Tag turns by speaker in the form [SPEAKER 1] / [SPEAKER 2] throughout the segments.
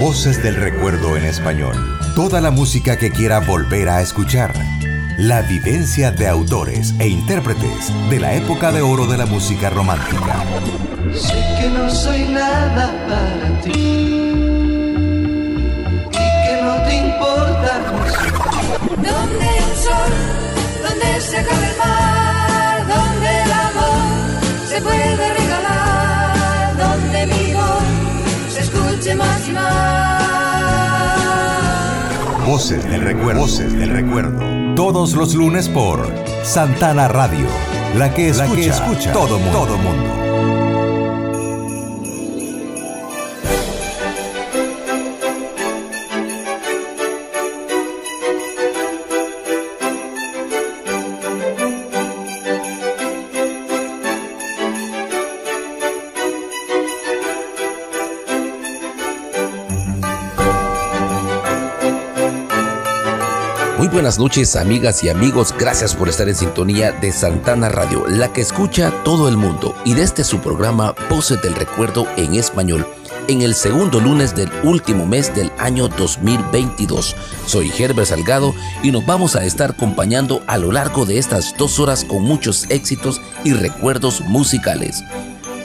[SPEAKER 1] Voces del Recuerdo en español. Toda la música que quiera volver a escuchar. La vivencia de autores e intérpretes de la época de oro de la música romántica.
[SPEAKER 2] Sé que no soy nada para ti y que no te importa
[SPEAKER 3] Donde el sol, donde se acaba el mar, donde el amor se puede se escuche más y más.
[SPEAKER 1] Voces del recuerdo. Voces del recuerdo. Todos los lunes por Santana Radio. La que escucha, la que escucha todo mundo. Todo mundo.
[SPEAKER 4] Buenas noches amigas y amigos, gracias por estar en sintonía de Santana Radio, la que escucha todo el mundo y desde este su programa Voces del Recuerdo en español, en el segundo lunes del último mes del año 2022. Soy Herbert Salgado y nos vamos a estar acompañando a lo largo de estas dos horas con muchos éxitos y recuerdos musicales.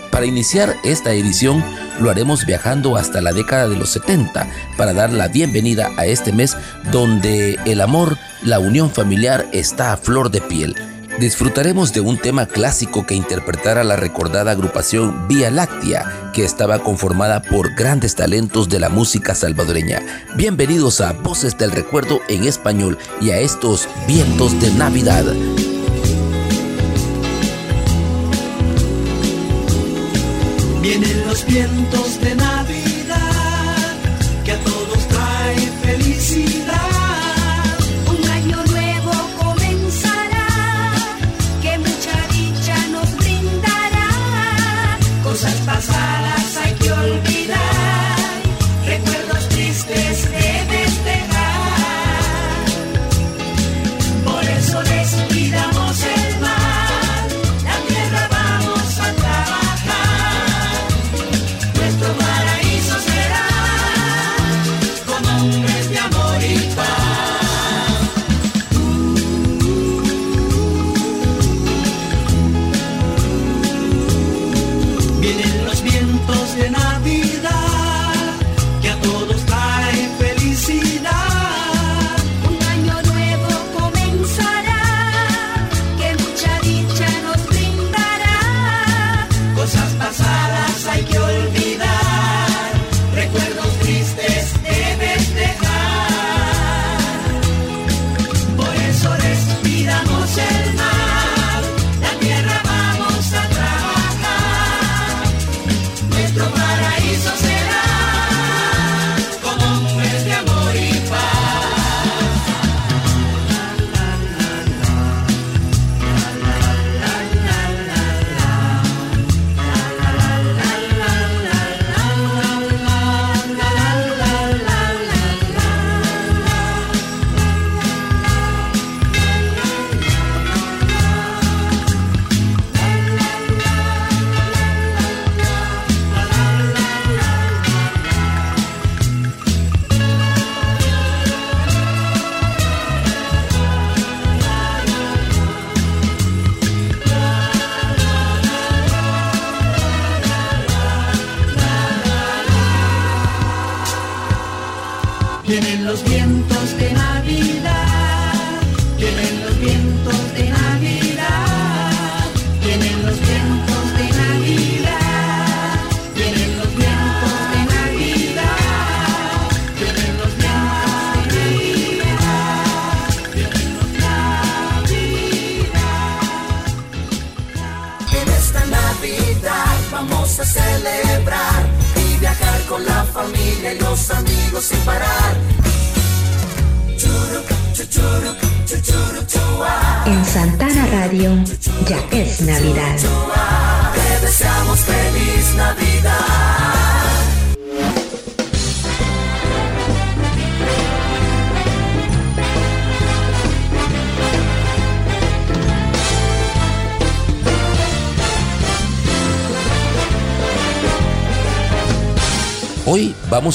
[SPEAKER 4] Para iniciar esta edición lo haremos viajando hasta la década de los 70 para dar la bienvenida a este mes donde el amor, la unión familiar está a flor de piel. Disfrutaremos de un tema clásico que interpretara la recordada agrupación Vía Láctea, que estaba conformada por grandes talentos de la música salvadoreña. Bienvenidos a Voces del Recuerdo en español y a estos vientos de Navidad.
[SPEAKER 2] Vienen los vientos de Navidad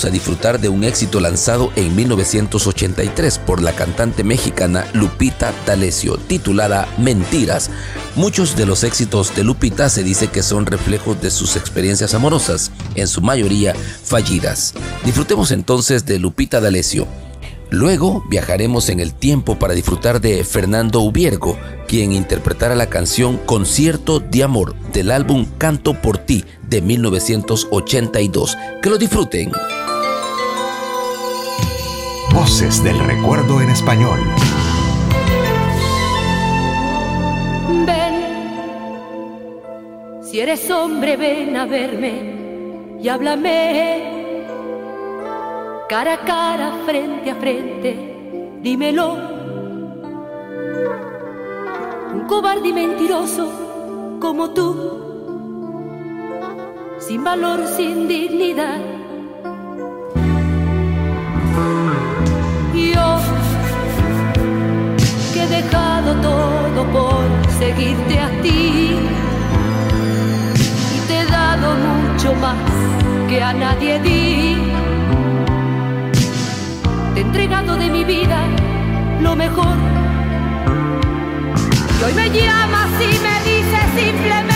[SPEAKER 2] a
[SPEAKER 4] disfrutar de un éxito lanzado en 1983 por la cantante mexicana Lupita D'Alessio, titulada Mentiras. Muchos de los éxitos de Lupita se dice que son reflejos de sus experiencias amorosas, en su mayoría fallidas. Disfrutemos entonces de Lupita D'Alessio. Luego viajaremos en el tiempo para disfrutar de Fernando Ubiergo, quien interpretará la canción Concierto de Amor del álbum Canto por ti de 1982. Que lo disfruten.
[SPEAKER 1] Voces del recuerdo en español.
[SPEAKER 5] Ven, si eres hombre, ven a verme y háblame cara a cara, frente a frente, dímelo. Un cobarde y mentiroso como tú, sin valor, sin dignidad. Todo por seguirte a ti, y te he dado mucho más que a nadie di te he entregado de mi vida lo mejor. Y hoy me llamas y me dices simplemente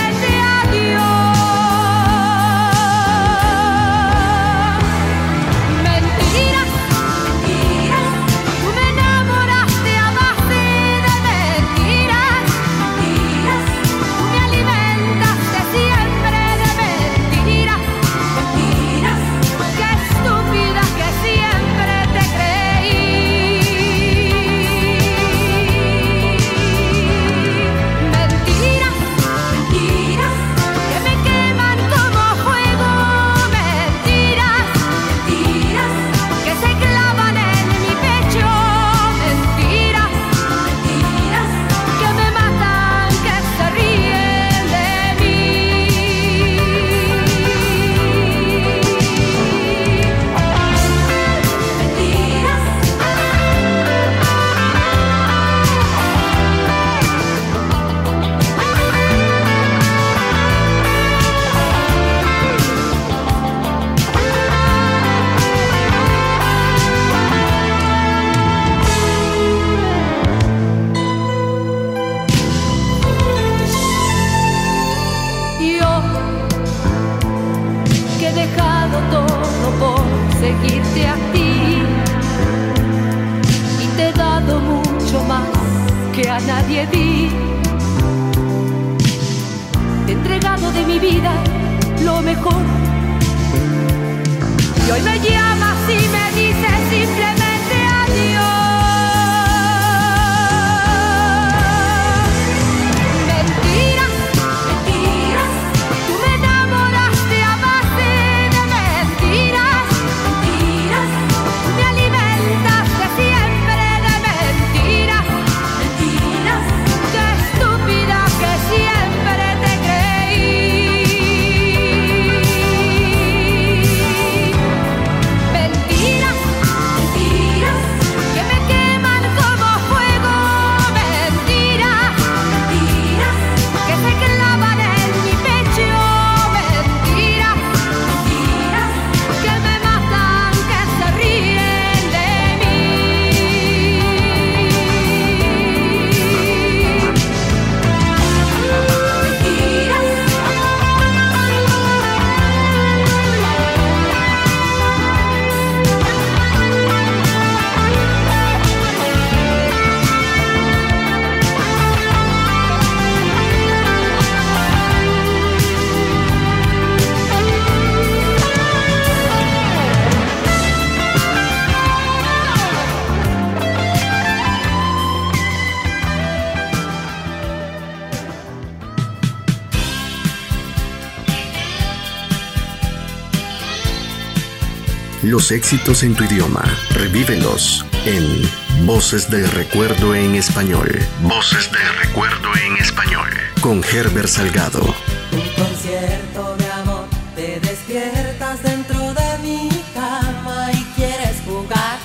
[SPEAKER 6] Éxitos en tu idioma, revívelos en Voces del Recuerdo en Español. Voces del Recuerdo en Español. Con Herbert Salgado.
[SPEAKER 7] Un concierto de amor, te despiertas dentro de mi cama y quieres jugar.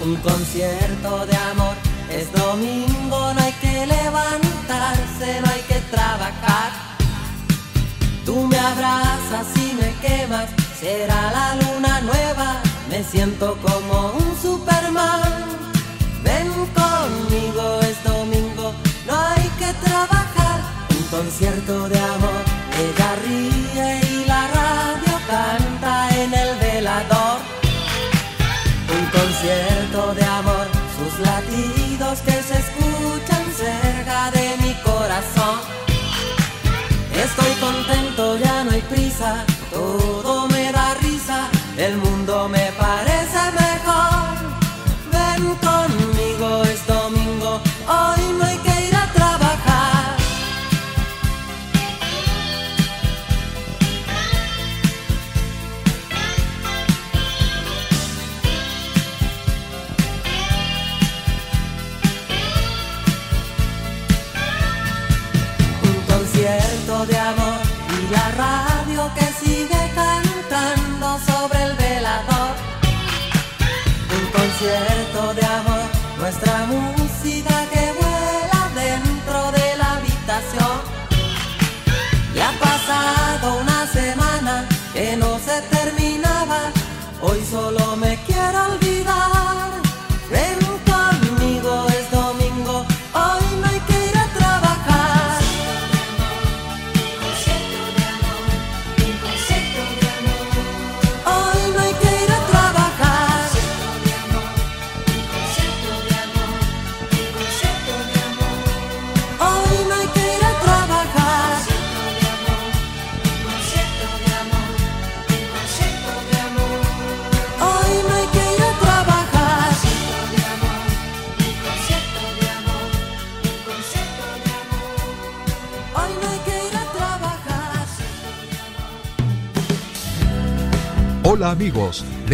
[SPEAKER 7] Un concierto de amor, es domingo, no hay que levantarse, no hay que trabajar. Tú me abrazas y me quemas será la me siento como un Superman. Ven conmigo, es domingo, no hay que trabajar. Un concierto de amor, ella ríe y la radio canta en el velador. Un concierto de amor, sus latidos que se escuchan cerca de mi corazón. Estoy contento, ya no hay prisa,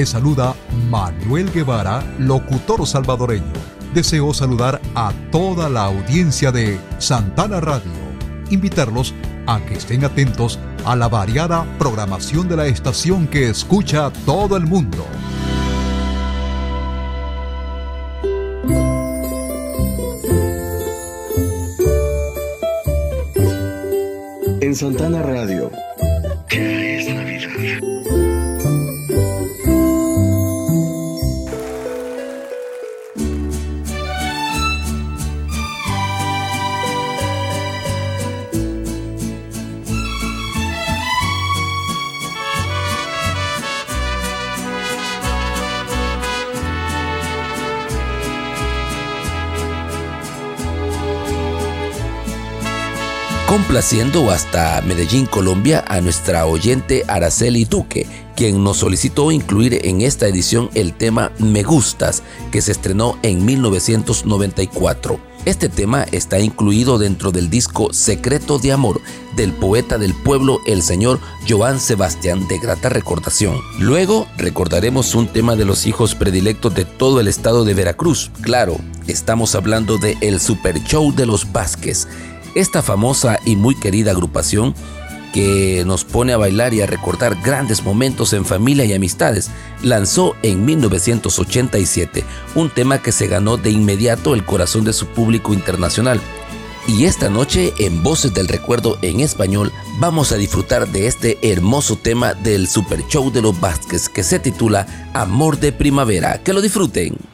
[SPEAKER 8] saluda Manuel Guevara, locutor salvadoreño. Deseo saludar a toda la audiencia de Santana Radio. Invitarlos a que estén atentos a la variada programación de la estación que escucha todo el mundo.
[SPEAKER 6] En Santana Radio.
[SPEAKER 4] Complaciendo hasta Medellín, Colombia, a nuestra oyente Araceli Duque, quien nos solicitó incluir en esta edición el tema Me Gustas, que se estrenó en 1994. Este tema está incluido dentro del disco Secreto de Amor del poeta del pueblo, el señor Joan Sebastián de grata recordación. Luego recordaremos un tema de los hijos predilectos de todo el estado de Veracruz. Claro, estamos hablando de El Super Show de los Vázquez, esta famosa y muy querida agrupación que nos pone a bailar y a recordar grandes momentos en familia y amistades, lanzó en 1987 un tema que se ganó de inmediato el corazón de su público internacional. Y esta noche en Voces del Recuerdo en español vamos a disfrutar de este hermoso tema del Super Show de los Vázquez que se titula Amor de Primavera. Que lo disfruten.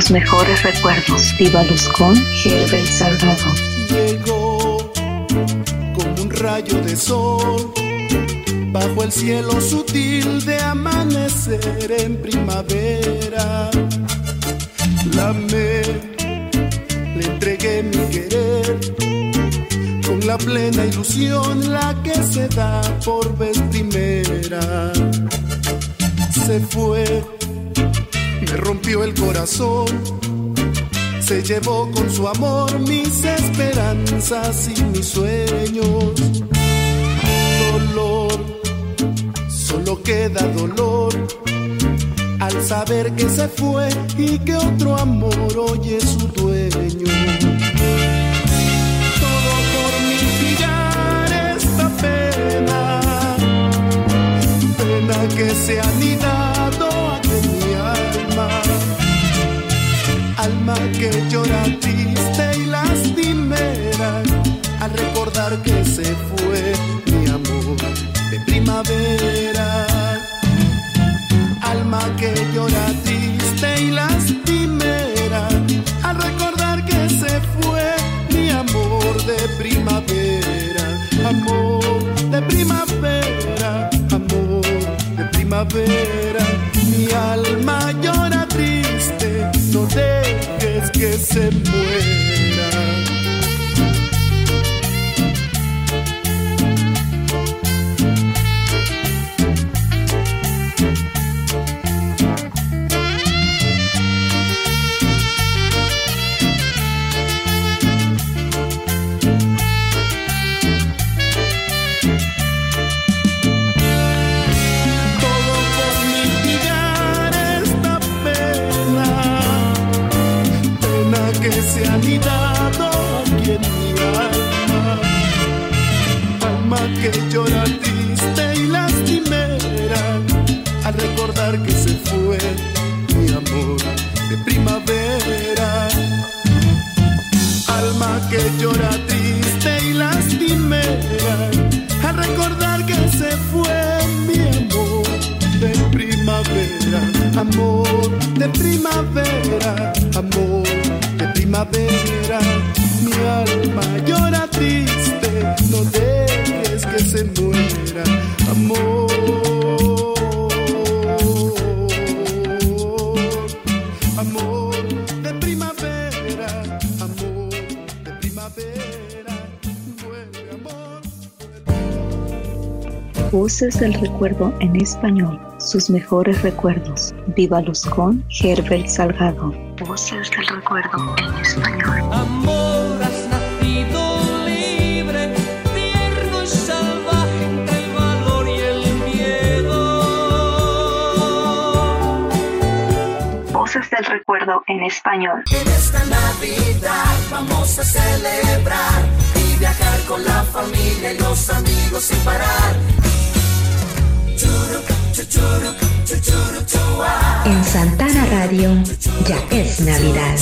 [SPEAKER 9] Sus mejores recuerdos. Vívalos con Herbert Salgado.
[SPEAKER 10] llegó como un rayo de sol bajo el cielo sutil de amanecer en primavera. La amé, le entregué mi querer con la plena ilusión, la que se da por vez primera. Se fue, me el corazón se llevó con su amor mis esperanzas y mis sueños. Dolor, solo queda dolor al saber que se fue y que otro amor hoy es su dueño. Todo por mitigar esta pena, pena que se ha alma que llora triste y lastimera al recordar que se fue mi amor de primavera. Alma que llora triste y lastimera al recordar que se fue mi amor de primavera. Amor de primavera, amor de primavera. Mi alma llora triste, no dejes que se muera. Que llora triste y lastimera al recordar que se fue mi amor de primavera. Alma que llora triste y lastimera al recordar que se fue mi amor de primavera, amor de primavera, amor de primavera. Mi alma llora triste, no dejes muera, amor. De primavera.
[SPEAKER 9] Voces del recuerdo en español. Sus mejores recuerdos. Vívalos con Herbert Salgado. Español.
[SPEAKER 11] En
[SPEAKER 12] esta Navidad vamos a celebrar y viajar con la familia y los amigos sin parar.
[SPEAKER 11] En Santana Radio ya es Navidad.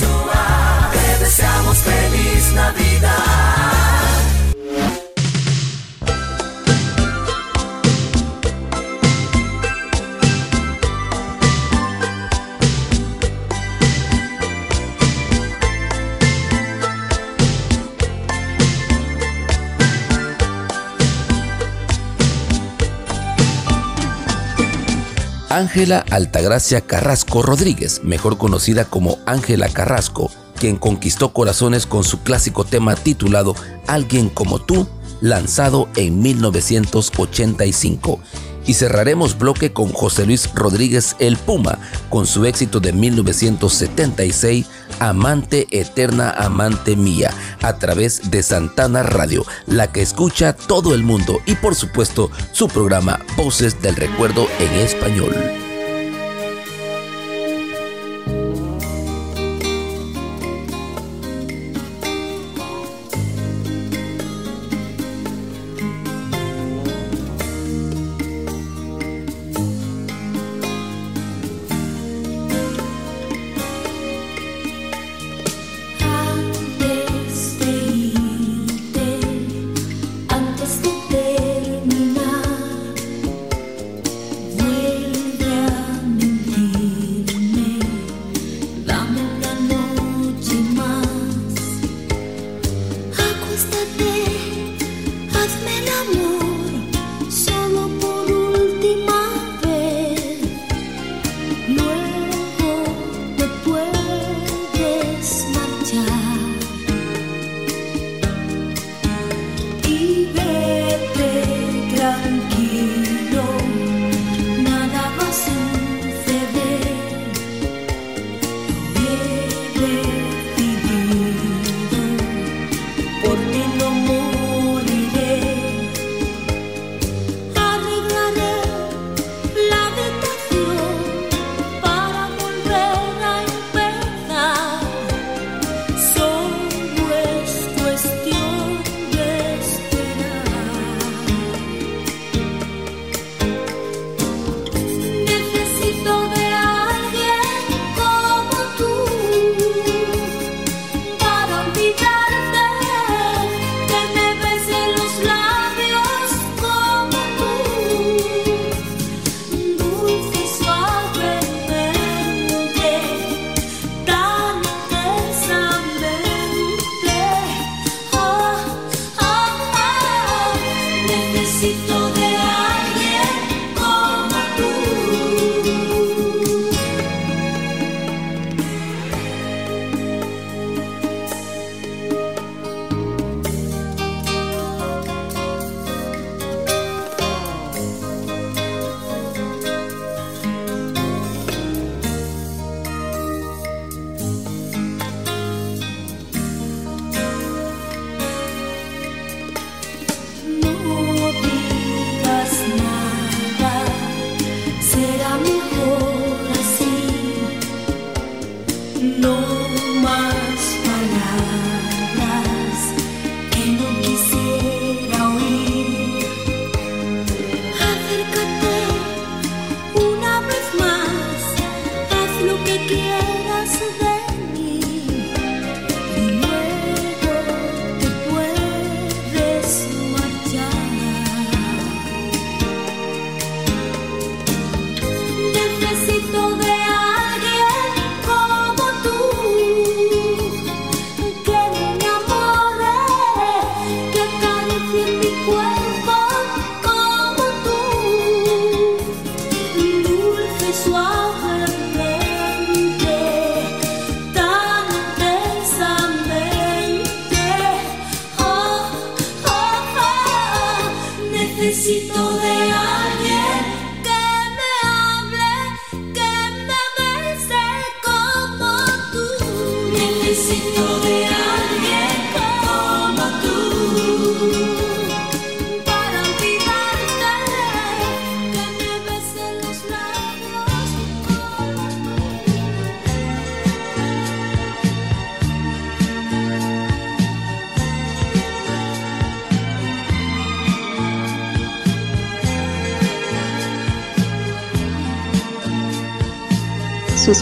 [SPEAKER 12] Te deseamos feliz Navidad.
[SPEAKER 3] Ángela Altagracia Carrasco Rodríguez, mejor conocida como Ángela Carrasco, quien conquistó corazones con su clásico tema titulado Alguien como tú, lanzado en 1985. Y cerraremos bloque con José Luis Rodríguez El Puma, con su éxito de 1976, Amante Eterna, Amante Mía, a través de Santana Radio, la que escucha todo el mundo y por supuesto su programa Voces del Recuerdo en Español.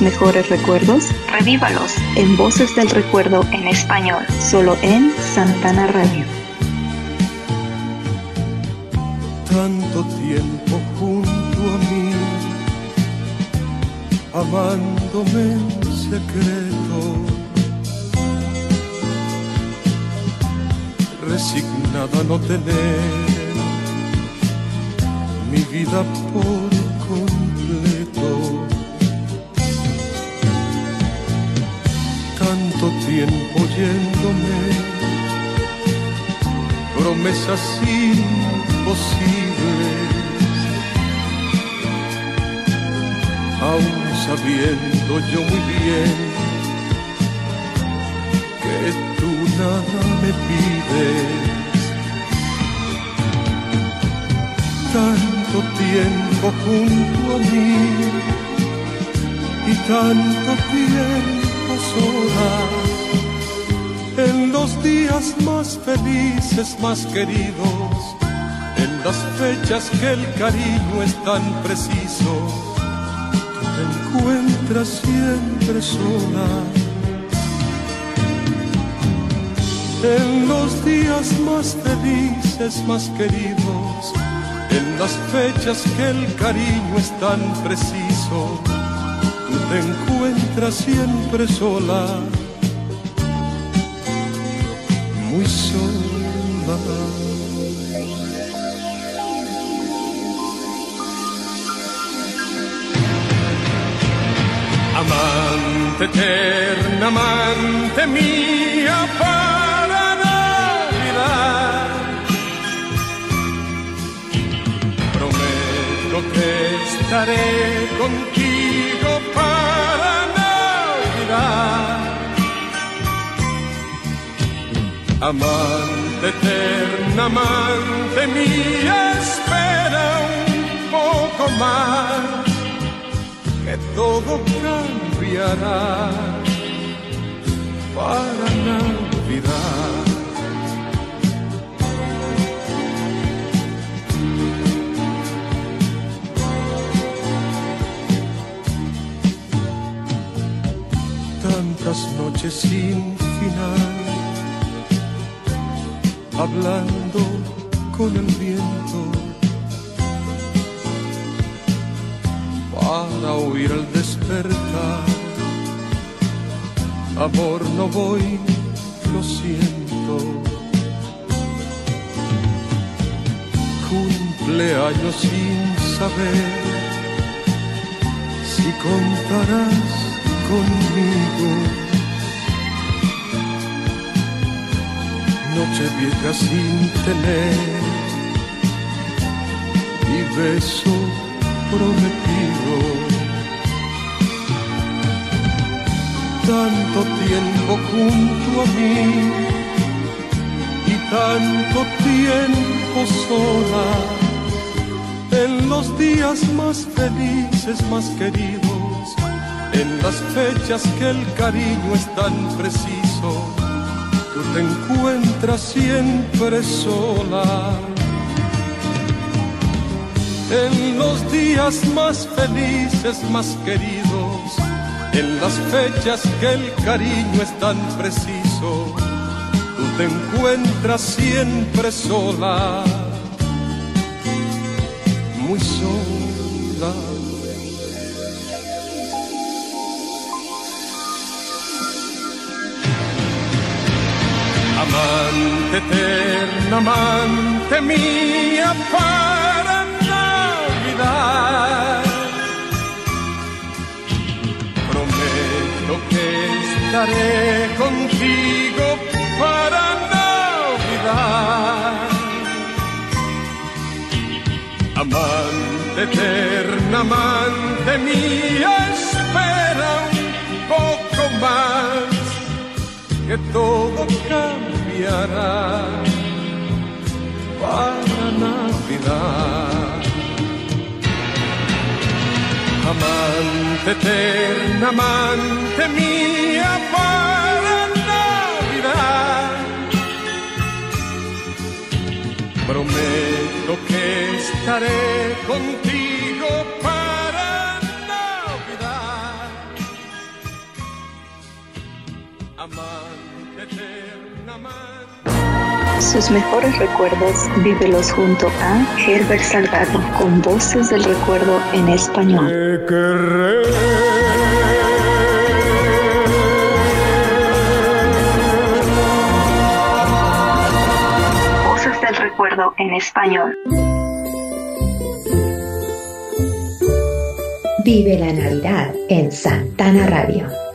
[SPEAKER 9] Mejores recuerdos? Revívalos en Voces del Recuerdo en español, solo en Santana Radio.
[SPEAKER 13] Tanto tiempo junto a mí, amándome en secreto, resignada a no tener mi vida por tiempo yéndome, promesas imposibles, aún sabiendo yo muy bien que tú nada me pides. tanto tiempo junto a mí y tanto tiempo sola. Los días más felices, más queridos, en las fechas que el cariño es tan preciso, te encuentras siempre sola. En los días más felices, más queridos, en las fechas que el cariño es tan preciso, te encuentras siempre sola, Amante eterna, amante mía para Navidad. Prometo que estaré contigo para Navidad. Amante eterna, amante mía, espera un poco más que todo cambiará para Navidad. Tantas noches sin final, hablando con el viento para oír el despertar. Amor, no voy, lo siento. Cumpleaños sin saber si contarás conmigo. Noche vieja sin tener y beso prometido. Tanto tiempo junto a mí y tanto tiempo sola. En los días más felices, más queridos, en las fechas que el cariño es tan preciso, te encuentras siempre sola en los días más felices, más queridos, en las fechas que el cariño es tan preciso, tú te encuentras siempre sola, muy sola. Eterna, amante mía, para Navidad. Prometo que estaré contigo para Navidad. Amante eterna, amante mía, espera un poco más, que todo cambiará para Navidad. Amante eterna, amante mía para Navidad. Prometo que estaré contigo para Navidad.
[SPEAKER 9] Sus mejores recuerdos vívelos junto a Herbert Salgado con voces del recuerdo en español. Voces del recuerdo en español.
[SPEAKER 11] Vive la Navidad en Santana Radio.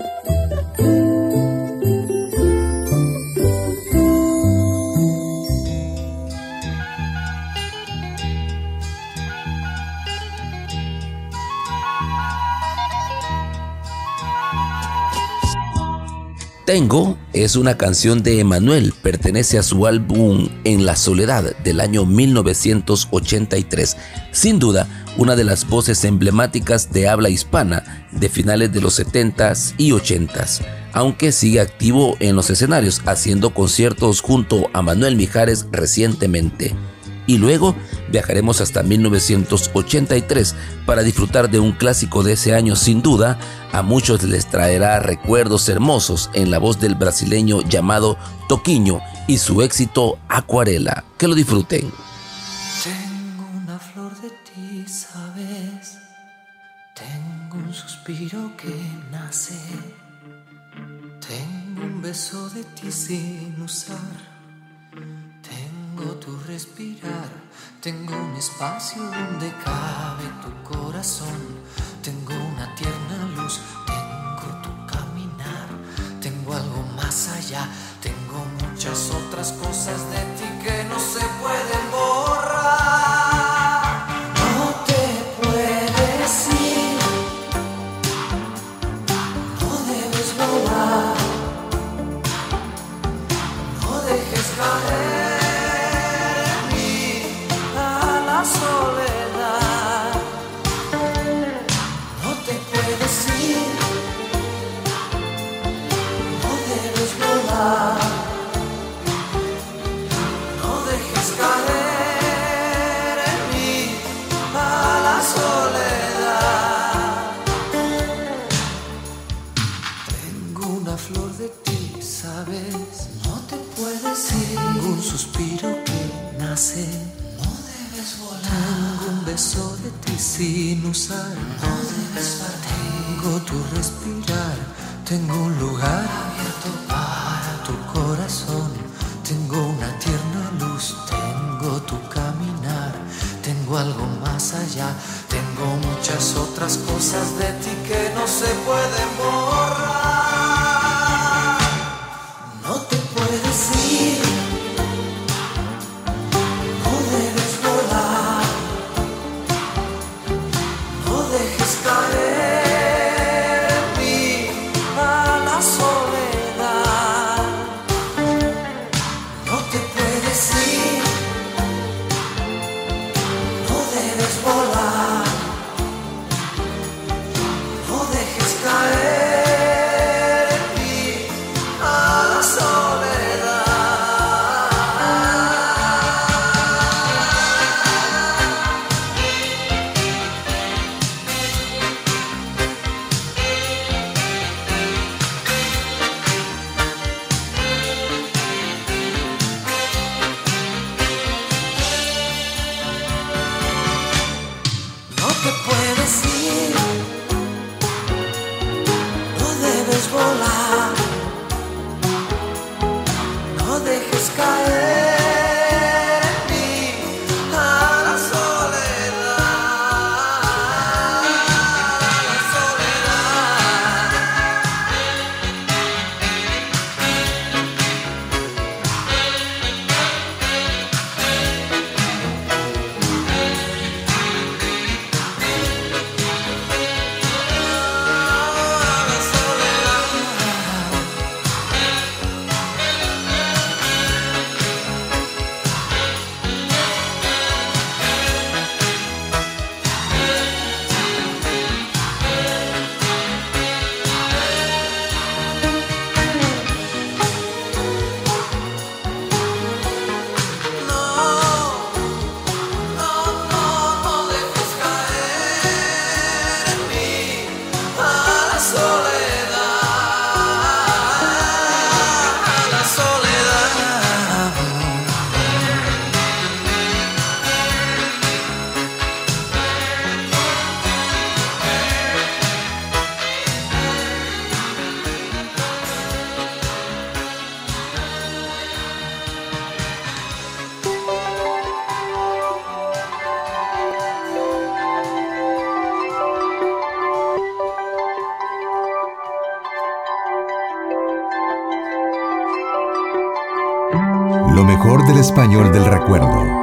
[SPEAKER 4] Tengo es una canción de Emanuel, pertenece a su álbum En la Soledad del año 1983. Sin duda, una de las voces emblemáticas de habla hispana de finales de los 70s y 80s, aunque sigue activo en los escenarios haciendo conciertos junto a Manuel Mijares recientemente y luego viajaremos hasta 1983 para disfrutar de un clásico de ese año sin duda, a muchos les traerá recuerdos hermosos en la voz del brasileño llamado Toquiño y su éxito Acuarela. Que lo disfruten.
[SPEAKER 14] Tengo una flor de ti, sabes. Tengo un suspiro que nace. Tengo un beso de ti sin usar tengo tu respirar, tengo un espacio donde cabe tu corazón, tengo una tierna luz, tengo tu caminar, tengo algo más allá, tengo muchas otras cosas de ti que no se pueden borrar. De ti sin usar. Tengo tu respirar. Tengo un lugar abierto para tu corazón. Tengo una tierna luz. Tengo tu caminar. Tengo algo más allá. Tengo muchas otras cosas de ti que no se pueden borrar.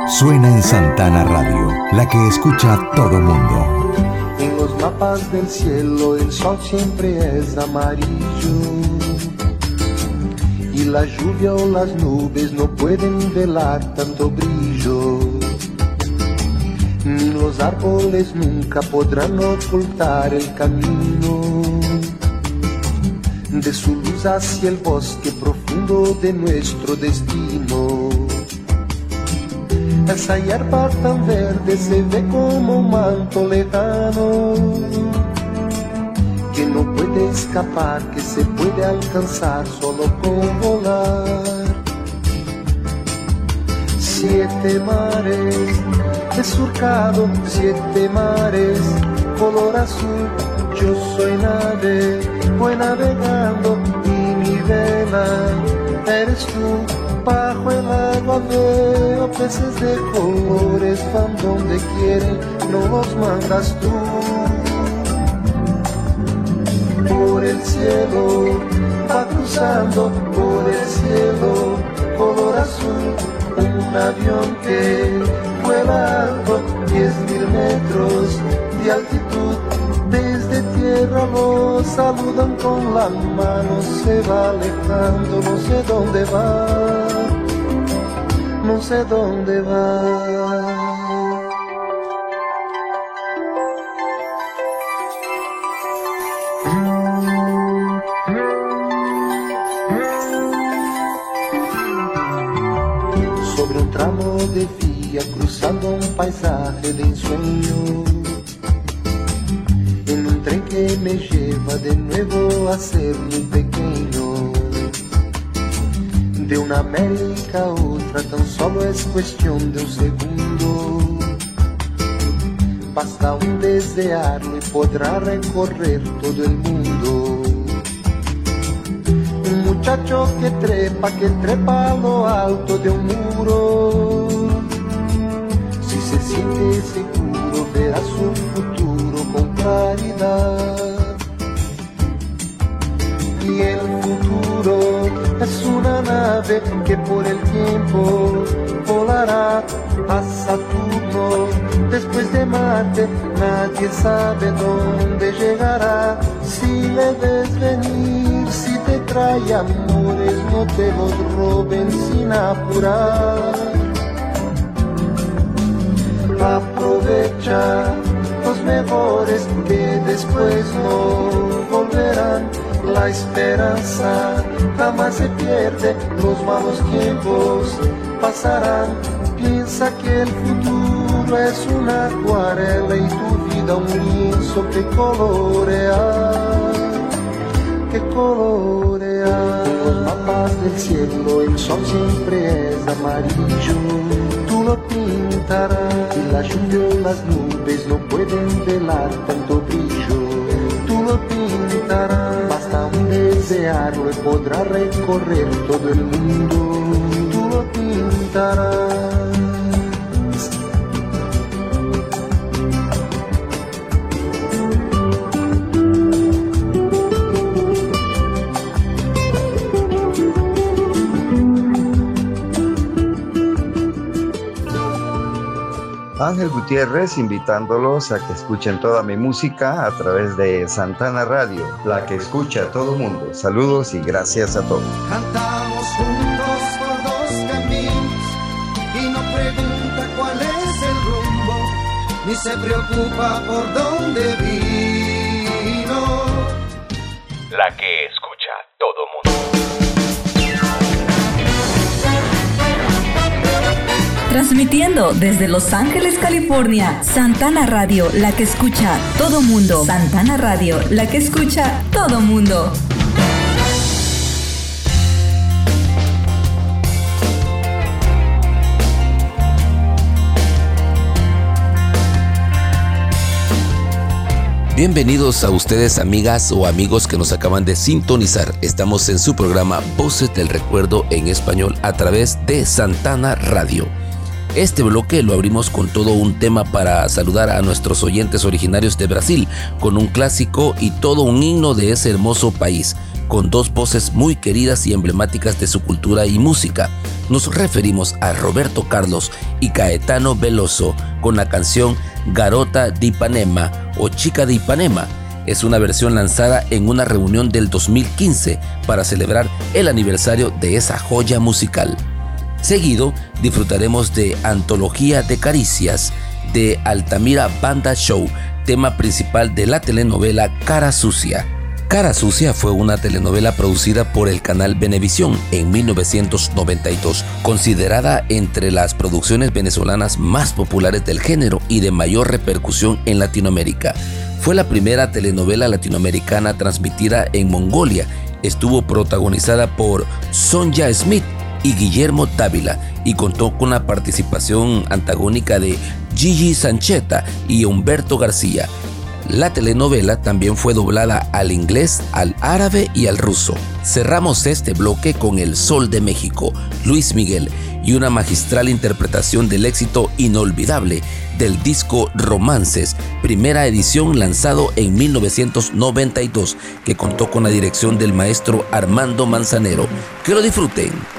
[SPEAKER 1] Suena en Santana Radio, la que escucha todo mundo.
[SPEAKER 15] En los mapas del cielo el sol siempre es amarillo. Y la lluvia o las nubes no pueden velar tanto brillo. Ni los árboles nunca podrán ocultar el camino de su luz hacia el bosque profundo de nuestro destino. Esa hierba tan verde se ve como un manto lejano que no puede escapar, que se puede alcanzar solo con volar. Siete mares, he surcado siete mares, color azul, yo soy nave, voy navegando y mi vela eres tú. Bajo el agua veo peces de colores, van donde quieren, no los mandas tú. Por el cielo va cruzando, por el cielo, color azul, un avión que vuela alto, diez mil metros de altitud. Desde tierra lo saludan con la mano, se va alejando, no sé dónde va, no sé dónde va. Sobre un tramo de vía cruzando un paisaje de ensueño en un tren que me lleva de nuevo a ser muy pequeño. De una América a otra tan solo es cuestión de un segundo. Basta un desearlo y podrá recorrer todo el mundo. Un muchacho que trepa, que trepa a lo alto de un muro. Si se siente seguro, verá su futuro con claridad. Es una nave que por el tiempo volará a Saturno. Después de Marte, nadie sabe dónde llegará. Si le ves venir, si te trae amores, no te los roben sin apurar. Aprovecha los mejores que después no volverán. La esperanza jamás se pierde, los malos tiempos pasarán. Piensa que el futuro es una acuarela y tu vida un lienzo que colorear, que colorear. Los mapas del cielo el sol siempre es amarillo, tú lo pintarás y la lluvia o las nubes no pueden velar tanto brillo. Tú lo pintarás, desearlo y podrá recorrer todo el mundo. Tú lo pintarás.
[SPEAKER 16] Ángel Gutiérrez invitándolos a que escuchen toda mi música a través de Santana Radio, la que escucha a todo mundo. Saludos y gracias a todos.
[SPEAKER 12] Cantamos juntos por dos caminos y no pregunta cuál es el rumbo, ni se preocupa por dónde vino.
[SPEAKER 17] Transmitiendo desde Los Ángeles, California, Santana Radio, la que escucha todo mundo. Santana Radio, la que escucha todo mundo.
[SPEAKER 4] Bienvenidos a ustedes amigas o amigos que nos acaban de sintonizar. Estamos en su programa Voces del Recuerdo en español a través de Santana Radio. Este bloque lo abrimos con todo un tema para saludar a nuestros oyentes originarios de Brasil, con un clásico y todo un himno de ese hermoso país. con dos voces muy queridas y emblemáticas de su cultura y música. Nos referimos a Roberto Carlos y Caetano Veloso con la canción Garota de Ipanema o Chica de Ipanema. Es una versión lanzada en una reunión del 2015 para celebrar el aniversario de esa joya musical. Seguido, disfrutaremos de Antología de Caricias de Altamira Banda Show, tema principal de la telenovela Cara Sucia. Cara Sucia fue una telenovela producida por el canal Venevisión en 1992, considerada entre las producciones venezolanas más populares del género y de mayor repercusión en Latinoamérica. Fue la primera telenovela latinoamericana transmitida en Mongolia. Estuvo protagonizada por Sonja Smith y Guillermo Dávila y contó con la participación antagónica de Gigi Sancheta y Humberto García. La telenovela también fue doblada al inglés, al árabe y al ruso. Cerramos este bloque con El Sol de México, Luis Miguel, y una magistral interpretación del éxito inolvidable del disco Romances, primera edición lanzado en 1992, que contó con la dirección del maestro Armando Manzanero. Que lo disfruten.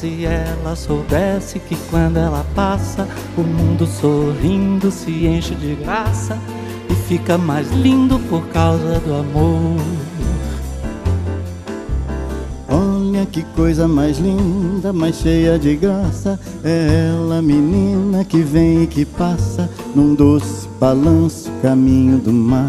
[SPEAKER 18] Se ela soubesse que quando ela passa, o mundo sorrindo se enche de graça e fica mais lindo por causa do amor.
[SPEAKER 19] Olha que coisa mais linda, mais cheia de graça. É ela, menina, que vem e que passa num doce balanço, caminho do mar.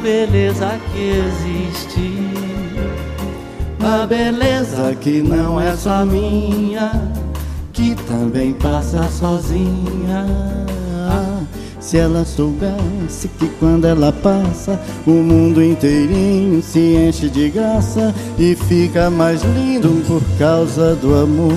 [SPEAKER 18] beleza que existe.
[SPEAKER 19] A beleza que não é só minha, que também passa sozinha. Se ela soubesse que quando ela passa, o mundo inteirinho se enche de graça e fica mais lindo por causa do amor.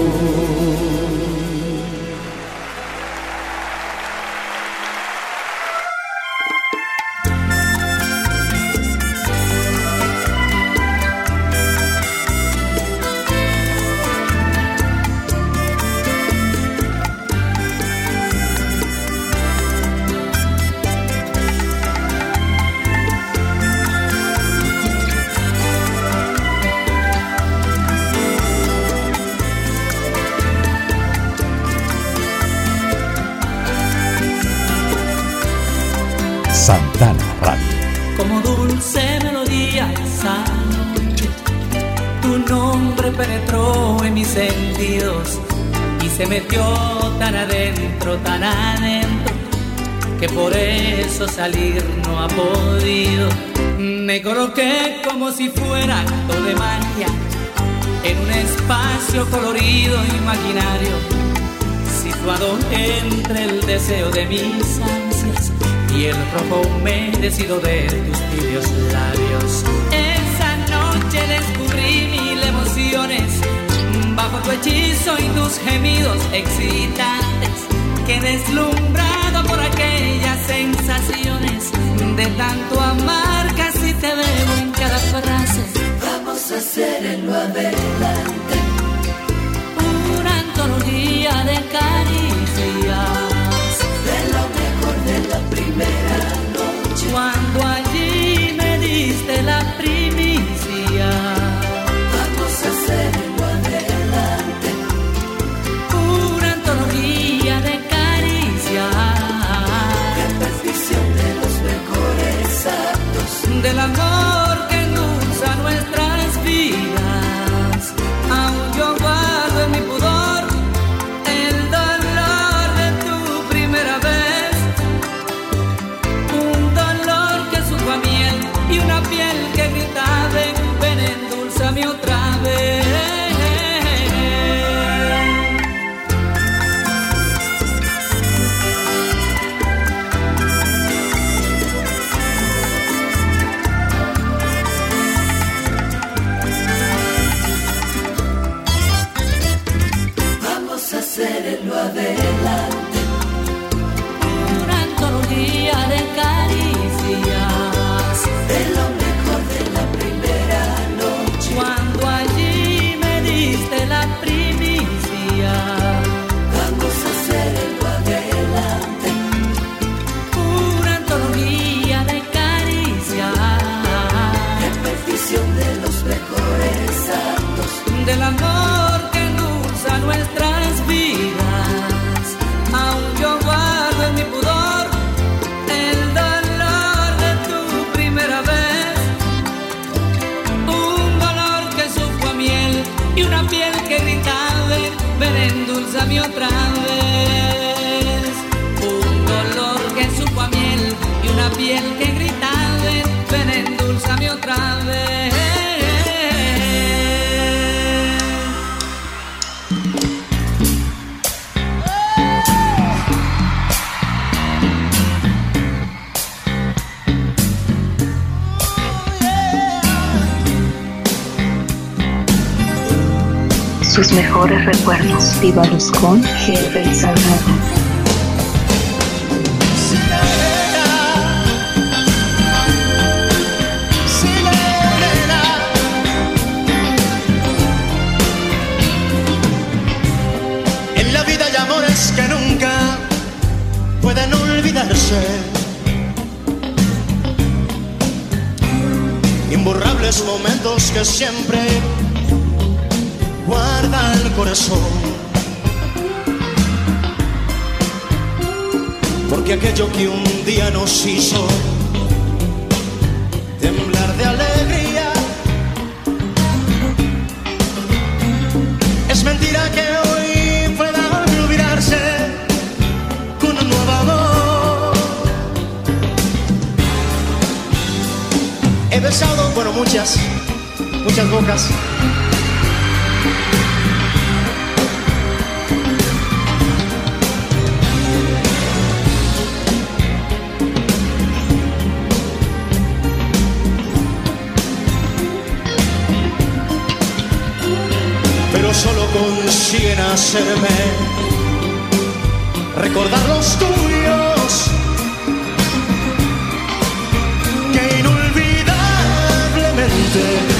[SPEAKER 5] Salir no ha podido. Me coloqué como si fuera acto de magia en un espacio colorido imaginario, situado entre el deseo de mis ansias y el rojo humedecido de tus tibios labios. Esa noche descubrí mil emociones bajo tu hechizo y tus gemidos excitantes que aquellas sensaciones de tanto amar casi te veo en cada frase.
[SPEAKER 20] Vamos a hacer en lo adelante.
[SPEAKER 5] Una antología de caricias.
[SPEAKER 20] De lo mejor de la primera noche.
[SPEAKER 5] cuando allí me diste la primicia
[SPEAKER 20] actos
[SPEAKER 5] del amor
[SPEAKER 9] Sus mejores recuerdos. Vívalos con Herbert Salgado.
[SPEAKER 21] En la vida hay amores que nunca pueden olvidarse. Imborrables momentos que siempre guarda el corazón. Porque aquello que un día nos hizo temblar de alegría es mentira que hoy pueda olvidarse con un nuevo amor. He besado, bueno, muchas, muchas bocas. Consiguen hacerme recordar los tuyos que inolvidablemente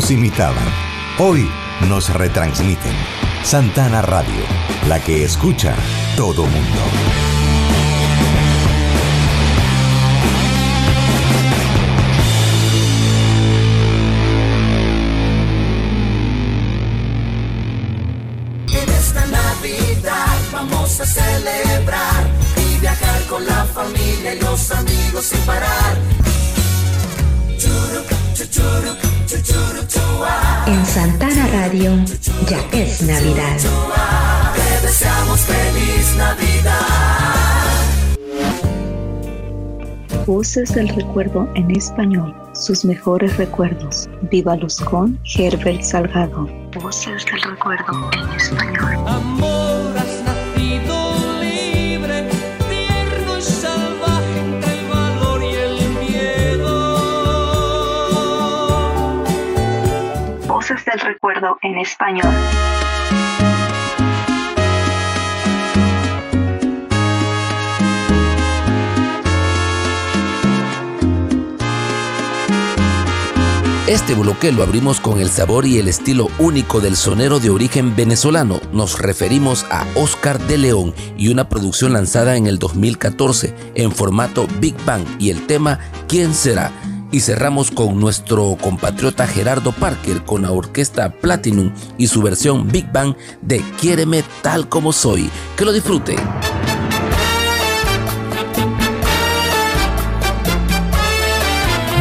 [SPEAKER 22] nos
[SPEAKER 1] imitaban, hoy nos retransmiten. Santana Radio, la que escucha todo mundo.
[SPEAKER 12] En
[SPEAKER 11] Santana Radio ya es Navidad.
[SPEAKER 12] Te deseamos feliz Navidad.
[SPEAKER 9] Voces del recuerdo en español. Sus mejores recuerdos. Vívalos con Herbert Salgado. Voces del recuerdo en español. Recuerdo en español.
[SPEAKER 4] Este bloque lo abrimos con el sabor y el estilo único del sonero de origen venezolano. Nos referimos a Oscar de León y una producción lanzada en el 2014 en formato Big Bang y el tema ¿Quién será? Y cerramos con nuestro compatriota Gerardo Parker con la orquesta Platinum y su versión Big Bang de Quiéreme tal como soy. Que lo disfruten.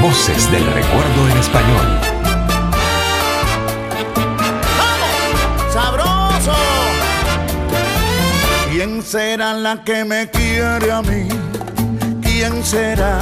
[SPEAKER 1] Voces del recuerdo en español.
[SPEAKER 23] sabroso. ¿Quién será la que me quiere a mí? ¿Quién será?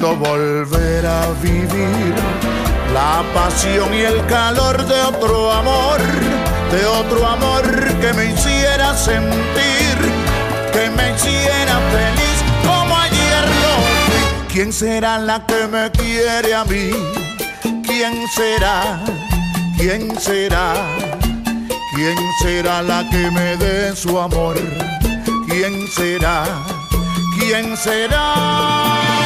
[SPEAKER 23] Querido volver a vivir la pasión y el calor de otro amor, de otro amor que me hiciera sentir, que me hiciera feliz como ayer lo fui. ¿Quién será la que me quiere a mí? ¿Quién será? ¿Quién será? ¿Quién será la que me dé su amor? ¿Quién será? ¿Quién será?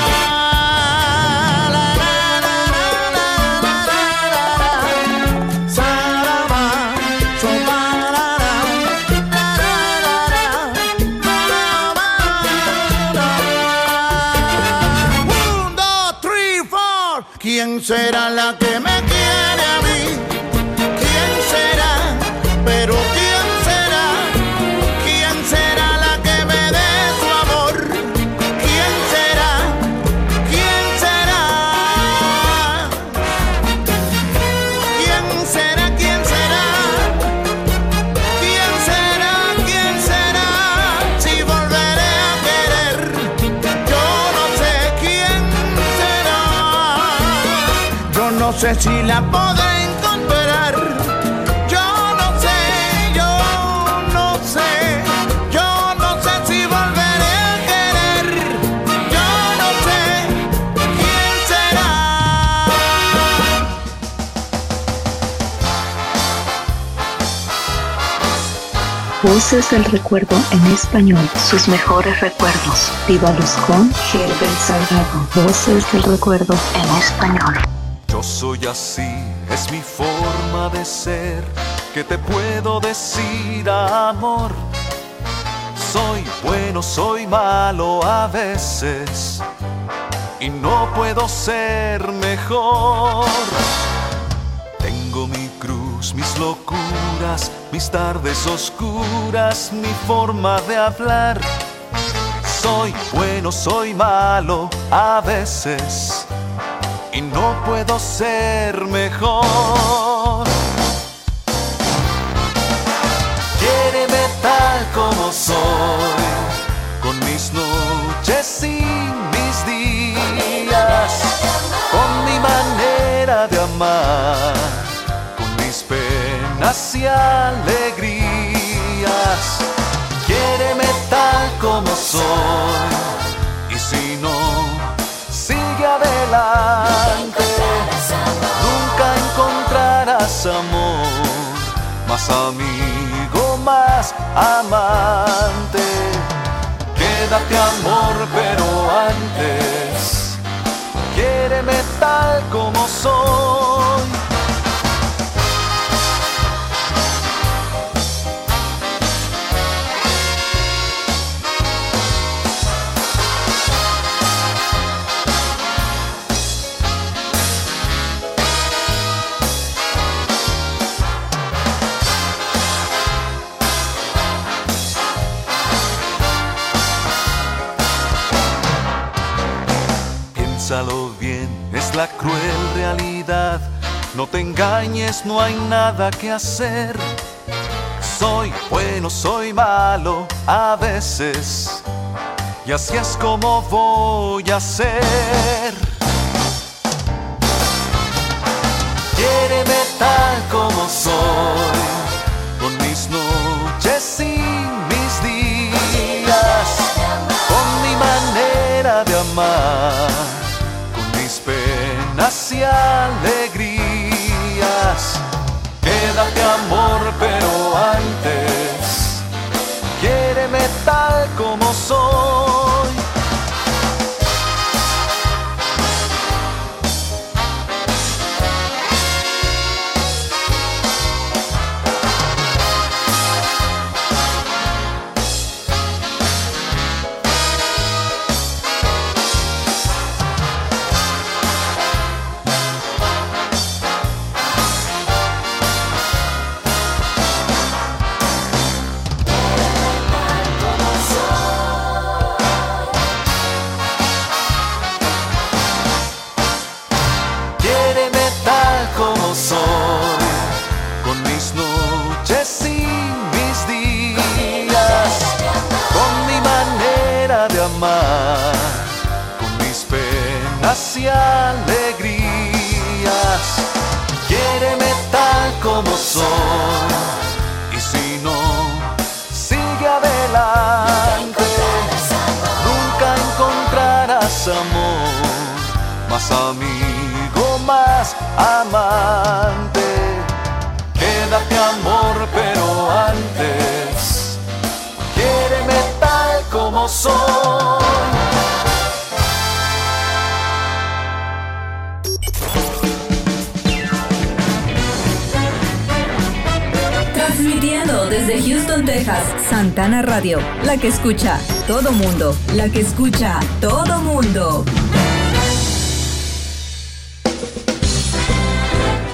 [SPEAKER 9] Voces del recuerdo en español, sus mejores recuerdos. Vívalos con Herbert Salgado. Voces del recuerdo en español.
[SPEAKER 24] Yo soy así, es mi forma de ser. ¿Qué te puedo decir, amor? Soy bueno, soy malo a veces. Y no puedo ser mejor. Tengo mi cruz, mis locuras, mis tardes oscuras, mi forma de hablar. Soy bueno, soy malo a veces y no puedo ser mejor. Quiéreme tal como soy, con mis noches y mis días, con mi manera de amar, penas y alegrías. Quiéreme tal como soy, y si no, sigue adelante. Nunca encontrarás amor, más amigo, más amante. Quédate amor, pero antes, quiéreme tal como soy. Engañes, no hay nada que hacer. Soy bueno, soy malo a veces. Y así es como voy a ser. Quiéreme tal como soy, con mis noches y mis días, con mi manera de amar, con mis penas y alegrías. Como amigo, más amante. Quédate amor, pero antes, quiéreme tal como soy.
[SPEAKER 25] Transmitiendo desde Houston, Texas, Santana Radio, la que escucha todo mundo, la que escucha todo mundo.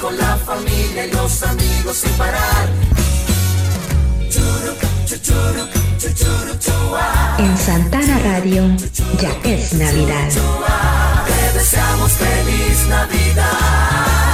[SPEAKER 12] con la familia y los amigos sin parar.
[SPEAKER 11] En Santana Radio ya es Navidad.
[SPEAKER 12] Te deseamos feliz Navidad.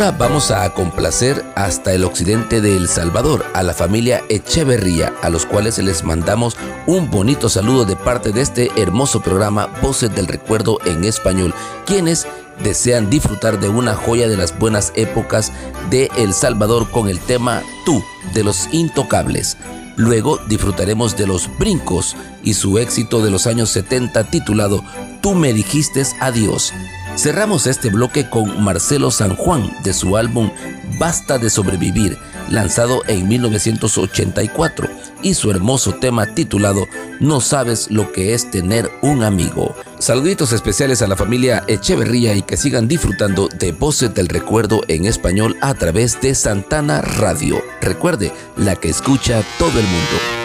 [SPEAKER 26] Ahora vamos a complacer hasta el occidente de El Salvador a la familia Echeverría, a los cuales les mandamos un bonito saludo de parte de este hermoso programa Voces del Recuerdo en Español, quienes desean disfrutar de una joya de las buenas épocas de El Salvador con el tema Tú de los Intocables. Luego disfrutaremos de los brincos y su éxito de los años 70 titulado Tú me dijiste adiós. Cerramos este bloque con Marcelo San Juan de su álbum Basta de sobrevivir, lanzado en 1984, y su hermoso tema titulado No sabes lo que es tener un amigo. Saluditos especiales a la familia Echeverría y que sigan disfrutando de Voces del Recuerdo en español a través de Santana Radio. Recuerde, la que escucha todo el mundo.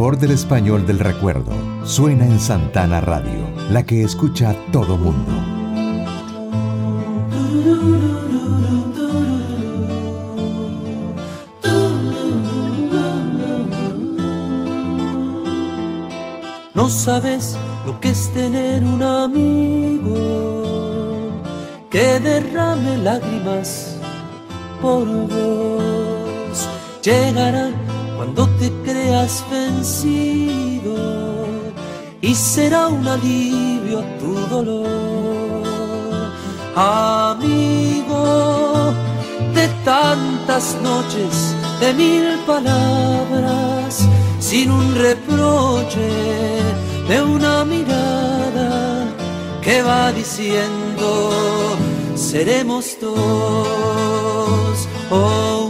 [SPEAKER 1] Mejor del español del recuerdo suena en Santana Radio, la que escucha todo mundo.
[SPEAKER 27] No sabes lo que es tener un amigo que derrame lágrimas por vos. Llegará vencido y será un alivio a tu dolor. Amigo de tantas noches, de mil palabras, sin un reproche, de una mirada que va diciendo, seremos dos. Oh,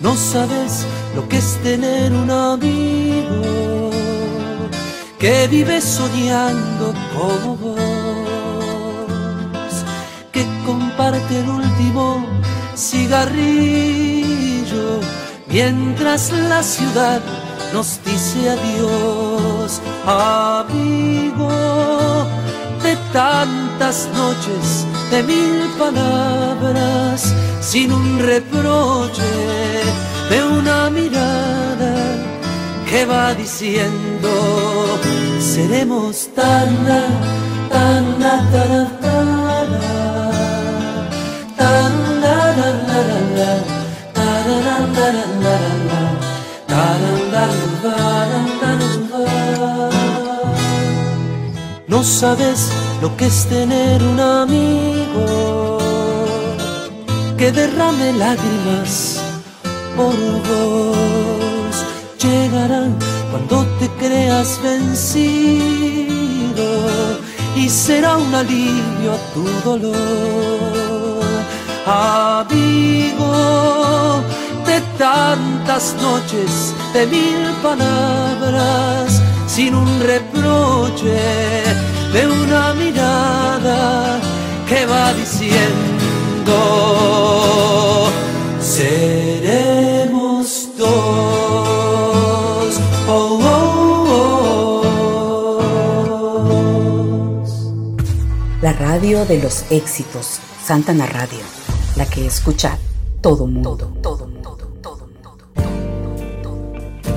[SPEAKER 27] No sabes lo que es tener un amigo que vive soñando como vos, que comparte el último cigarrillo mientras la ciudad nos dice adiós, amigo de tantas noches, de mil palabras, sin un reproche, de una mirada que va diciendo, seremos tan, tan, tan, No sabes lo que es tener un amigo que derrame lágrimas por vos. Llegarán cuando te creas vencido y será un alivio a tu dolor. Amigo de tantas noches, de mil palabras, sin un reproche, de una mirada que va diciendo, seremos dos. Oh, oh, oh.
[SPEAKER 17] La radio de los éxitos, Santana Radio, la que escucha todo mundo. Todo,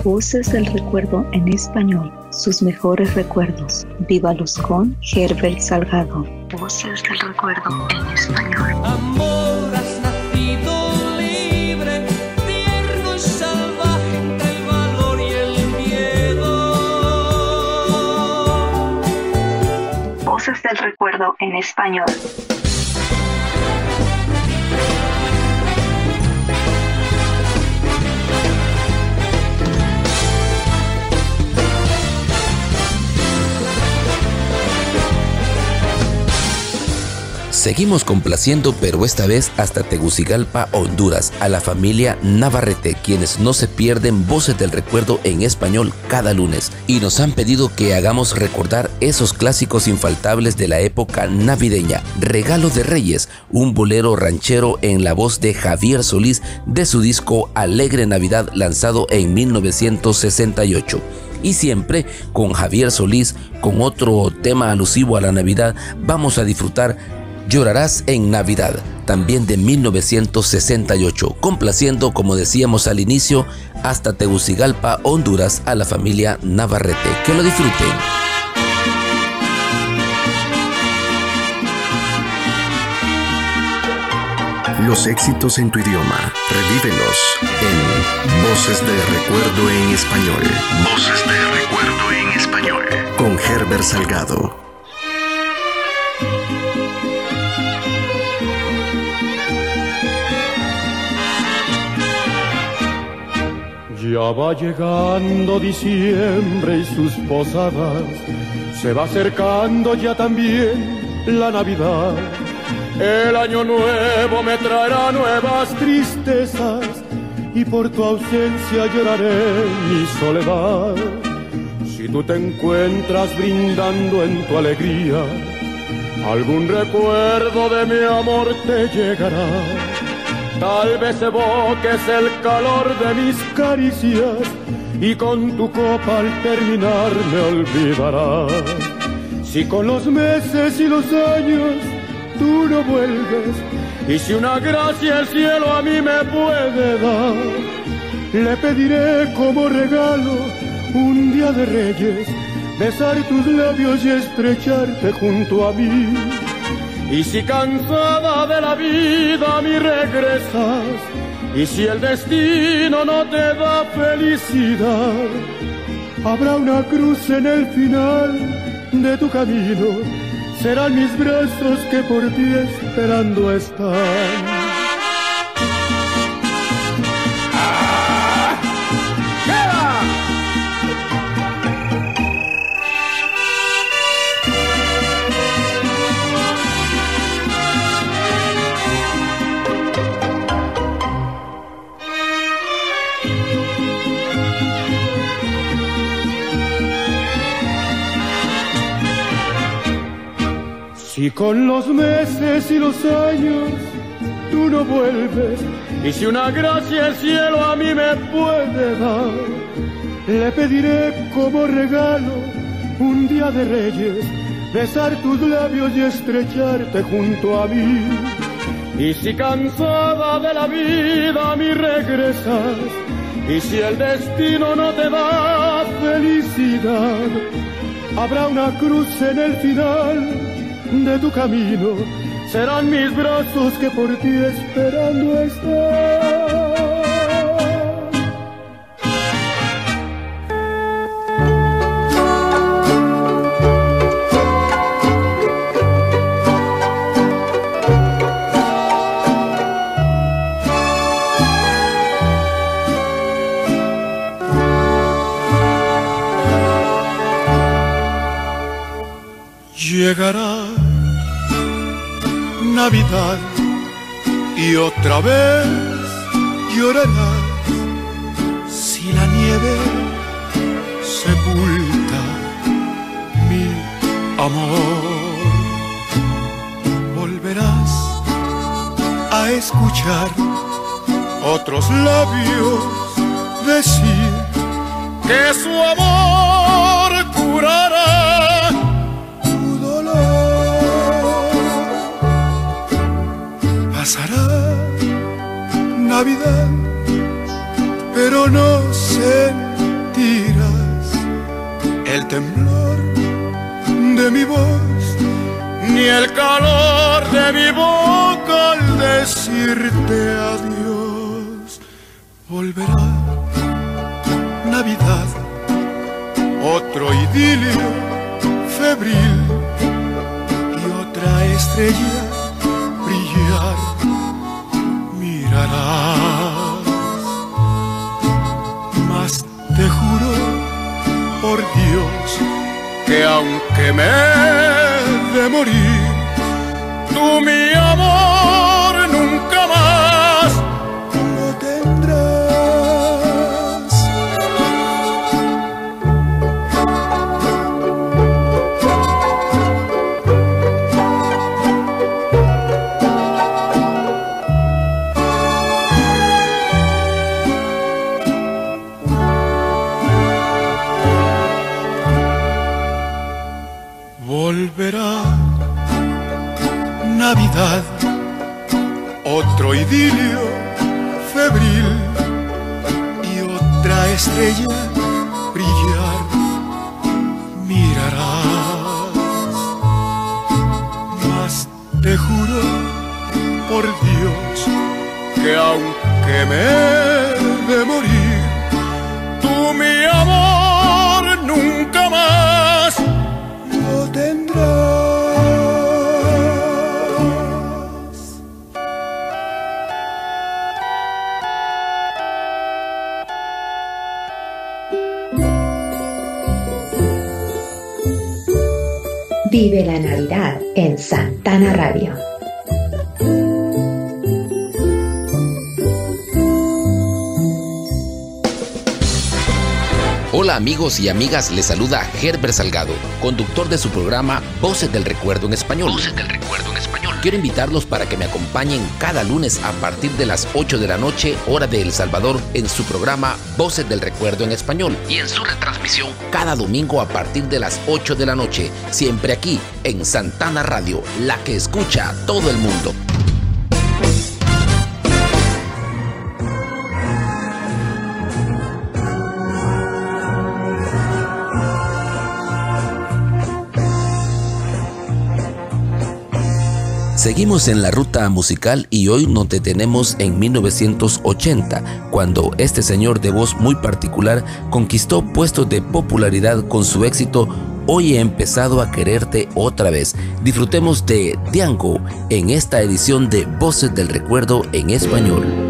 [SPEAKER 9] Voces del recuerdo en español, sus mejores recuerdos. Viva Luz con Herbert Salgado. Voces del recuerdo en español.
[SPEAKER 27] Amor, has nacido libre, tierno y salvaje entre el valor y el miedo.
[SPEAKER 9] Voces del recuerdo en español.
[SPEAKER 4] Seguimos complaciendo, pero esta vez hasta Tegucigalpa, Honduras, a la familia Navarrete, quienes no se pierden voces del recuerdo en español cada lunes y nos han pedido que hagamos recordar esos clásicos infaltables de la época navideña. Regalo de Reyes, un bolero ranchero en la voz de Javier Solís de su disco Alegre Navidad lanzado en 1968 y siempre con Javier Solís, con otro tema alusivo a la Navidad, vamos a disfrutar Llorarás en Navidad, también de 1968, complaciendo, como decíamos al inicio, hasta Tegucigalpa, Honduras, a la familia Navarrete. Que lo disfruten.
[SPEAKER 6] Los éxitos en tu idioma, revívelos en Voces de Recuerdo en Español. Voces de Recuerdo en Español. Con Herbert Salgado.
[SPEAKER 28] Ya va llegando diciembre y sus posadas, se va acercando ya también la Navidad. El año nuevo me traerá nuevas tristezas y por tu ausencia lloraré mi soledad. Si tú te encuentras brindando en tu alegría,
[SPEAKER 29] algún recuerdo de mi amor te llegará. Tal vez evoques el calor de mis caricias y con tu copa al terminar me olvidarás. Si con los meses y los años tú no vuelves y si una gracia el cielo a mí me puede dar, le pediré como regalo un día de reyes besar tus labios y estrecharte junto a mí. Y si cansada de la vida mí regresas, y si el destino no te da felicidad, habrá una cruz en el final de tu camino, serán mis brazos que por ti esperando están. Si con los meses y los años tú no vuelves, y si una gracia el cielo a mí me puede dar, le pediré como regalo un día de reyes, besar tus labios y estrecharte junto a mí. Y si cansada de la vida a mí regresas, y si el destino no te da felicidad, habrá una cruz en el final de tu camino serán mis brazos que por ti esperando están. Llegará Navidad y otra vez llorarás si la nieve sepulta mi amor. Volverás a escuchar otros labios decir que su amor Pasará Navidad, pero no sentirás el temblor de mi voz, ni el calor de mi boca al decirte adiós. Volverá Navidad, otro idilio febril y otra estrella Mas te juro por Dios que aunque me de morir, tú mi amor Navidad, otro idilio febril y otra estrella brillar mirarás. Mas te juro por Dios que aunque me
[SPEAKER 11] Vive la Navidad en Santana Radio.
[SPEAKER 30] Hola amigos y amigas, les saluda Herbert Salgado, conductor de su programa Voces del Recuerdo en Español. Voces del Recuerdo en Español. Quiero invitarlos para que me acompañen cada lunes a partir de las 8 de la noche, hora de El Salvador, en su programa Voces del Recuerdo en Español y en su retransmisión cada domingo a partir de las 8 de la noche, siempre aquí en Santana Radio, la que escucha a todo el mundo. Seguimos en la ruta musical y hoy nos detenemos en 1980, cuando este señor de voz muy particular conquistó puestos de popularidad con su éxito Hoy he empezado a quererte otra vez. Disfrutemos de Diango en esta edición de Voces del Recuerdo en español.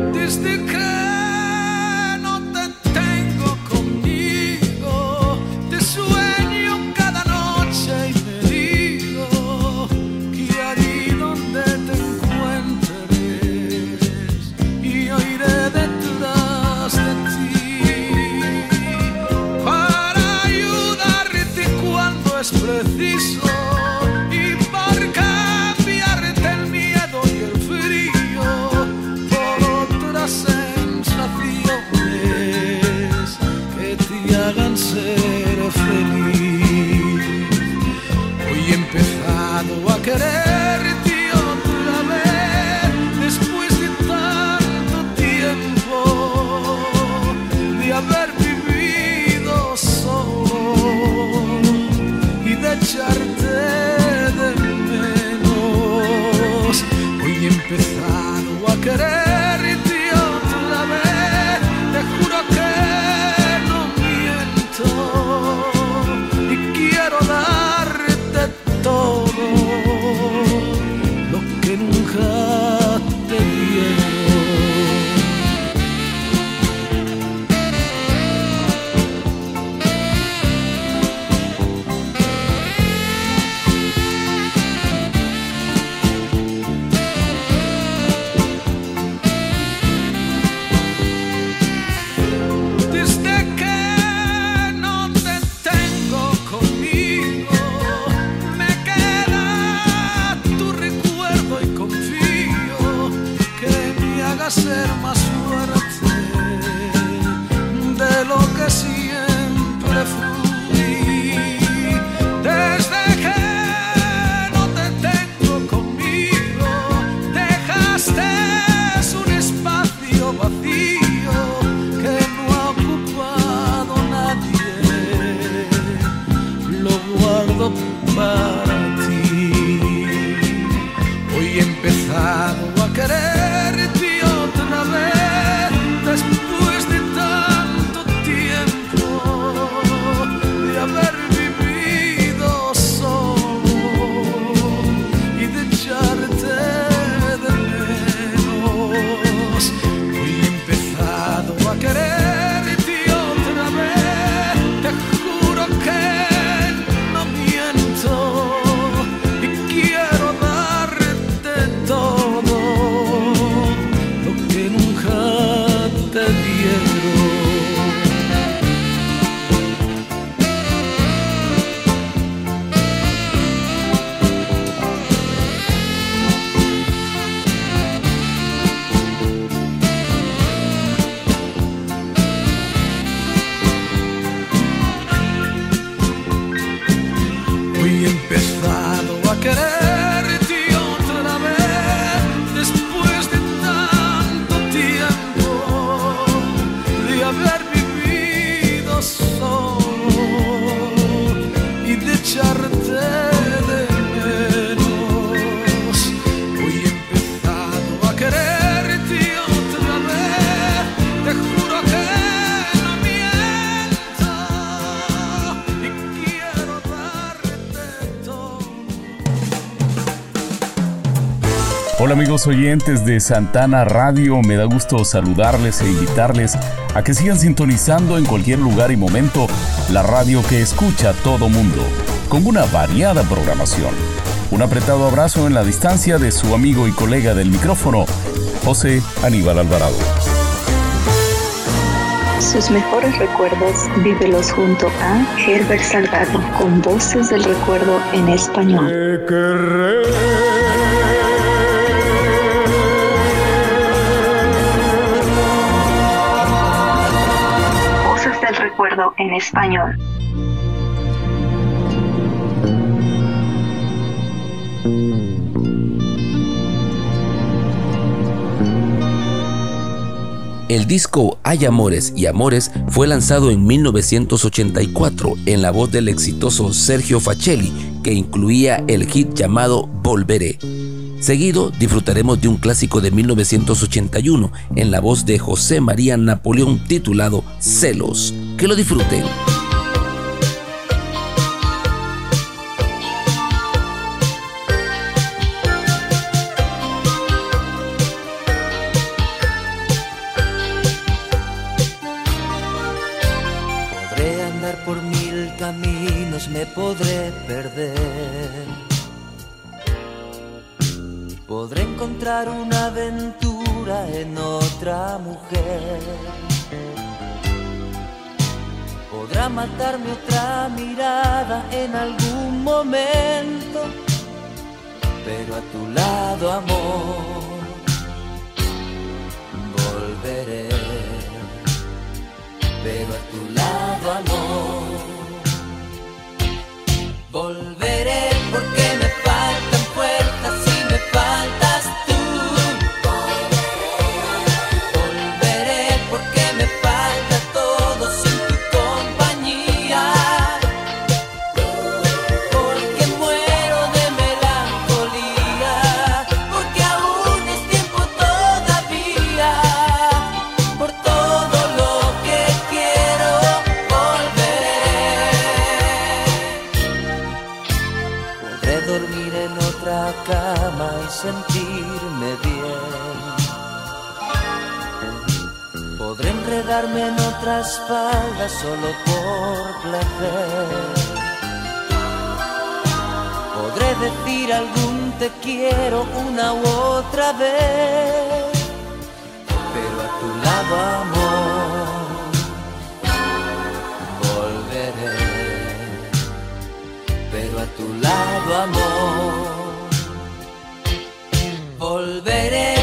[SPEAKER 31] Amigos oyentes de Santana Radio, me da gusto saludarles e invitarles a que sigan sintonizando en cualquier lugar y momento la radio que escucha todo mundo, con una variada programación. Un apretado abrazo en la distancia de su amigo y colega del micrófono, José Aníbal Alvarado.
[SPEAKER 9] Sus mejores recuerdos vívelos junto a Herbert Salgado con voces del recuerdo en español. En español.
[SPEAKER 4] El disco Hay Amores y Amores fue lanzado en 1984 en la voz del exitoso Sergio Facelli, que incluía el hit llamado Volveré. Seguido disfrutaremos de un clásico de 1981 en la voz de José María Napoleón titulado Celos. Que lo disfruten.
[SPEAKER 7] Podré andar por mil caminos, me podré perder. Podré encontrar una aventura en otra mujer. Podrá matarme otra mirada en algún momento, pero a tu lado, amor, volveré pero a tu lado amor. Volveré Enredarme en otra espalda solo por placer. Podré decir algún te quiero una u otra vez pero a tu lado amor volveré, pero a tu lado amor volveré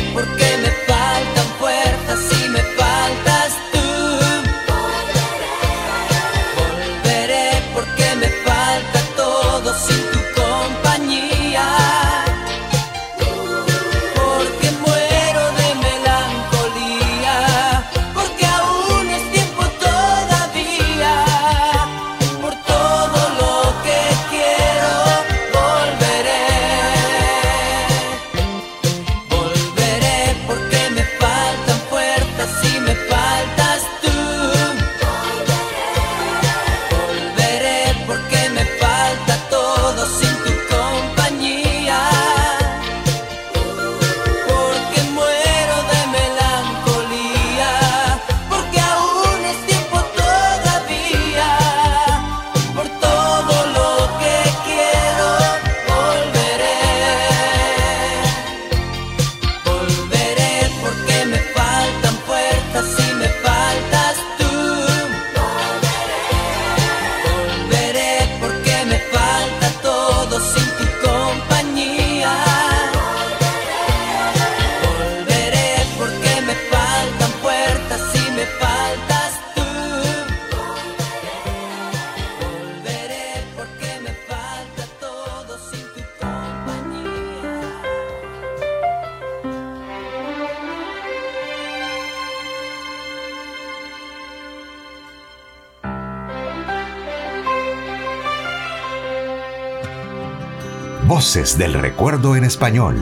[SPEAKER 1] Del recuerdo en español.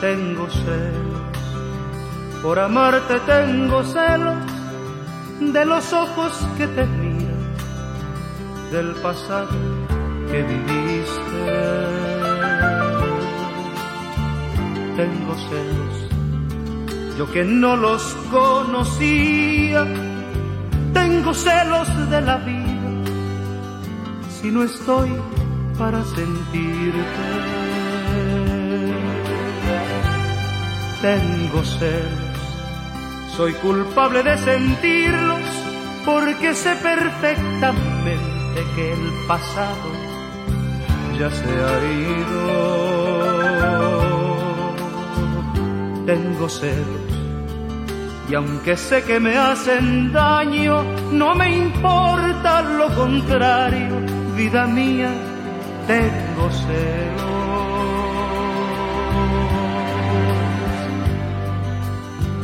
[SPEAKER 28] Tengo celos, por amarte tengo celos. De los ojos que te miran, del pasado que viviste. Tengo celos, yo que no los conocía, tengo celos de la vida, si no estoy para sentirte. Tengo celos Soy culpable de sentirlos porque sé perfectamente que el pasado ya se ha ido. Tengo celos y aunque sé que me hacen daño, no me importa lo contrario, vida mía, tengo celos.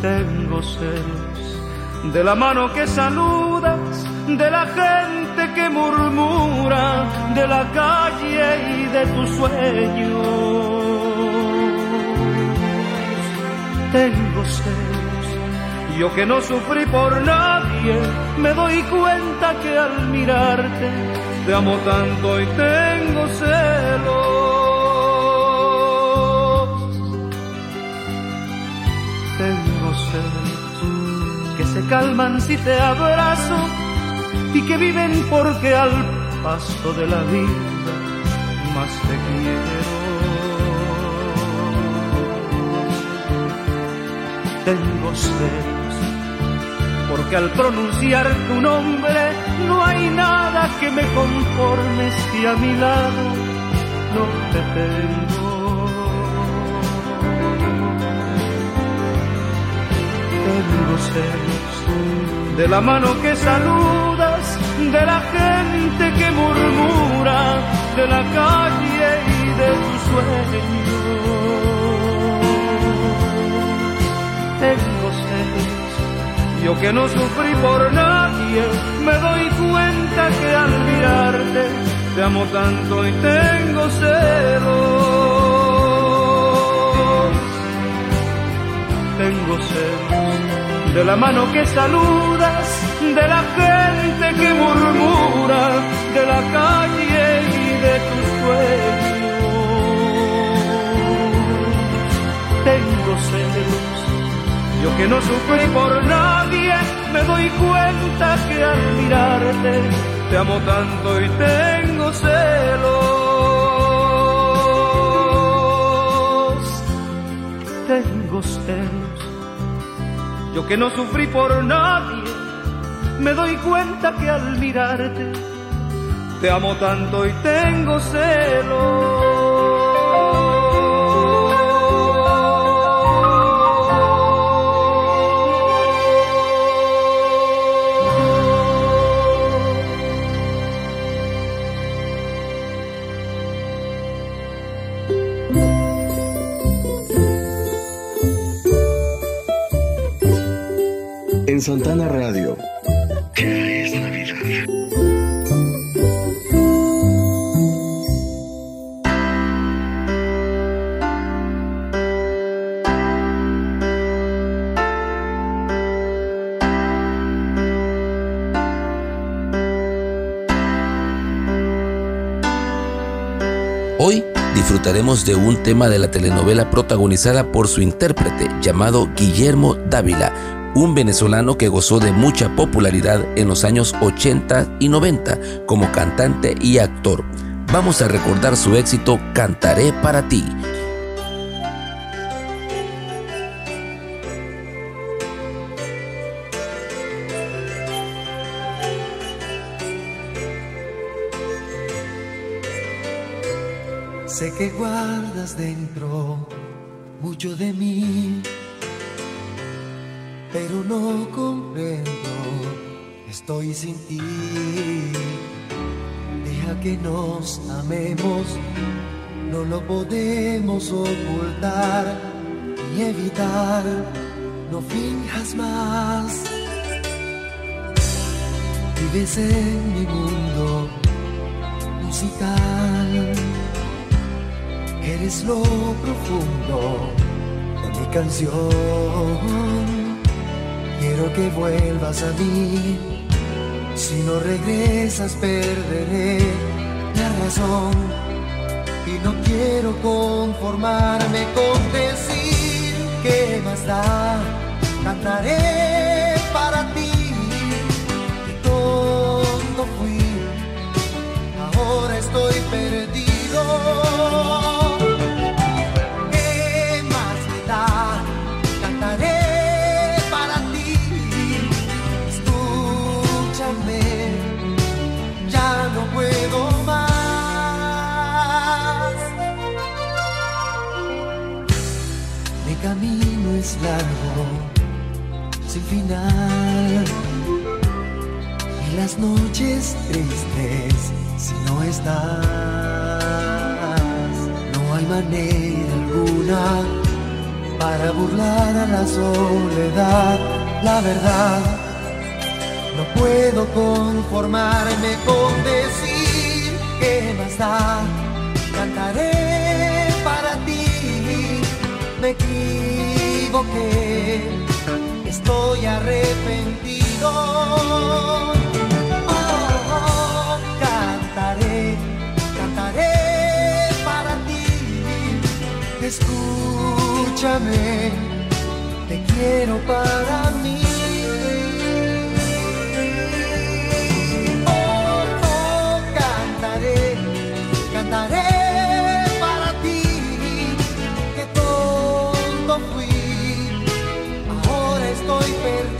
[SPEAKER 28] Tengo celos de la mano que saludas, de la gente que murmura, de la calle y de tus sueños. Tengo celos, yo que no sufrí por nadie, me doy cuenta que al mirarte te amo tanto y tengo celos. Tengo celos que se calman si te abrazo y que viven porque al paso de la vida más te quiero. Tengo celos porque al pronunciar tu nombre no hay nada que me conforme si a mi lado no te tengo. Tengo celos de la mano que saludas, de la gente que murmura, de la calle y de tus sueños. Tengo celos, yo que no sufrí por me doy cuenta que al mirarte te amo tanto y tengo celos. Tengo celos de la mano que saludas, de la gente que murmura, de la calle y de tus sueños. Tengo celos, yo que no sufrí por nadie, me doy cuenta que al mirarte te amo tanto y tengo celos. Tengo celos, yo que no sufrí por nadie, me doy cuenta que al mirarte te amo tanto y tengo
[SPEAKER 6] En Santana Radio. Ya es Navidad.
[SPEAKER 4] Hoy disfrutaremos de un tema de la telenovela protagonizada por su intérprete llamado Guillermo Dávila, un venezolano que gozó de mucha popularidad en los años 80 y 90 como cantante y actor. Vamos a recordar su éxito Cantaré para ti.
[SPEAKER 15] Sé que guardas dentro mucho de mí, pero no comprendo, estoy sin ti. Deja que nos amemos, no lo podemos ocultar ni evitar, no finjas más. Vives en mi mundo musical. Eres lo profundo de mi canción. Quiero que vuelvas a mí. Si no regresas, perderé la razón. Y no quiero conformarme con decir que más da. Cantaré para ti. Que tonto fui. Ahora estoy perdido. Es largo, sin final. Y las noches tristes si no estás. No hay manera alguna para burlar a la soledad. La verdad, no puedo conformarme con decir que más da. Cantaré para ti, me equivoqué, estoy arrepentido. Oh, cantaré, cantaré para ti. Escúchame, te quiero para mí. Estoy perdido.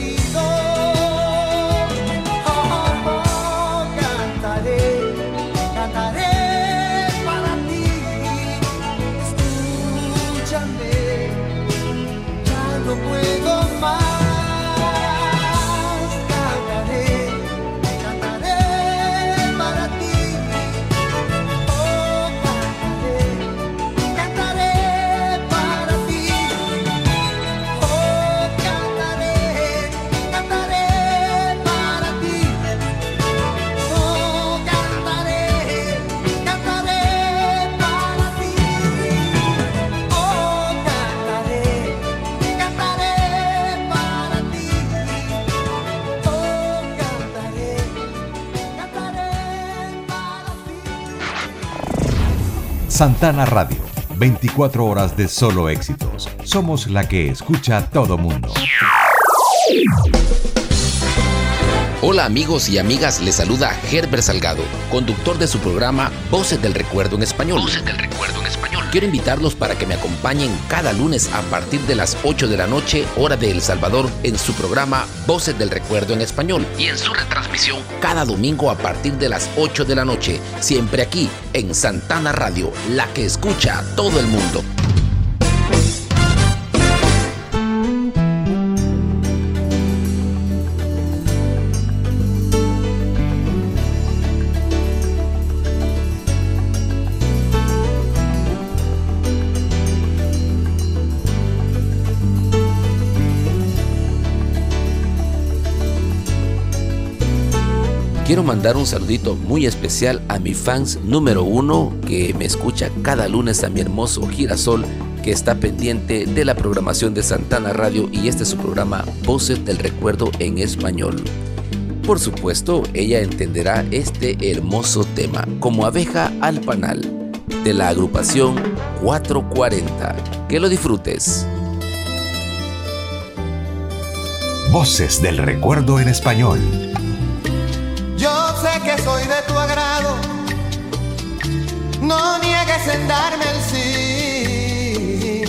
[SPEAKER 1] Santana Radio, 24 horas de solo éxitos. Somos la que escucha todo mundo.
[SPEAKER 4] Hola amigos y amigas, les saluda Herbert Salgado, conductor de su programa Voces del Recuerdo en Español. Voces del Recuerdo en Español. Quiero invitarlos para que me acompañen cada lunes a partir de las 8 de la noche, hora de El Salvador, en su programa Voces del Recuerdo en Español y en su retransmisión cada domingo a partir de las 8 de la noche, siempre aquí en Santana Radio, la que escucha a todo el mundo. Quiero mandar un saludito muy especial a mi fans número uno que me escucha cada lunes a mi hermoso girasol que está pendiente de la programación de Santana Radio y este es su programa Voces del Recuerdo en Español. Por supuesto, ella entenderá este hermoso tema como abeja al panal de la agrupación 440. Que lo disfrutes.
[SPEAKER 1] Voces del recuerdo en español.
[SPEAKER 32] Sé que soy de tu agrado, no niegues en darme el sí,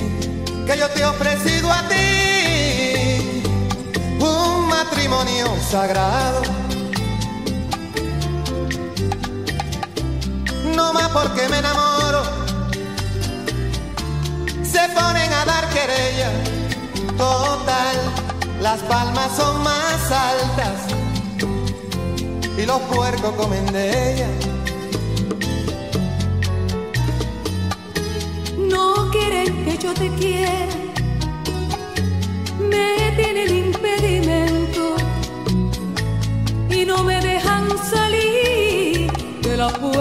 [SPEAKER 32] que yo te he ofrecido a ti. Un matrimonio sagrado. No más porque me enamoro, se ponen a dar querella, total, las palmas son más altas y los puercos comen de ella.
[SPEAKER 5] No quieren que yo te quiera, me tienen impedimento y no me dejan salir de la puerta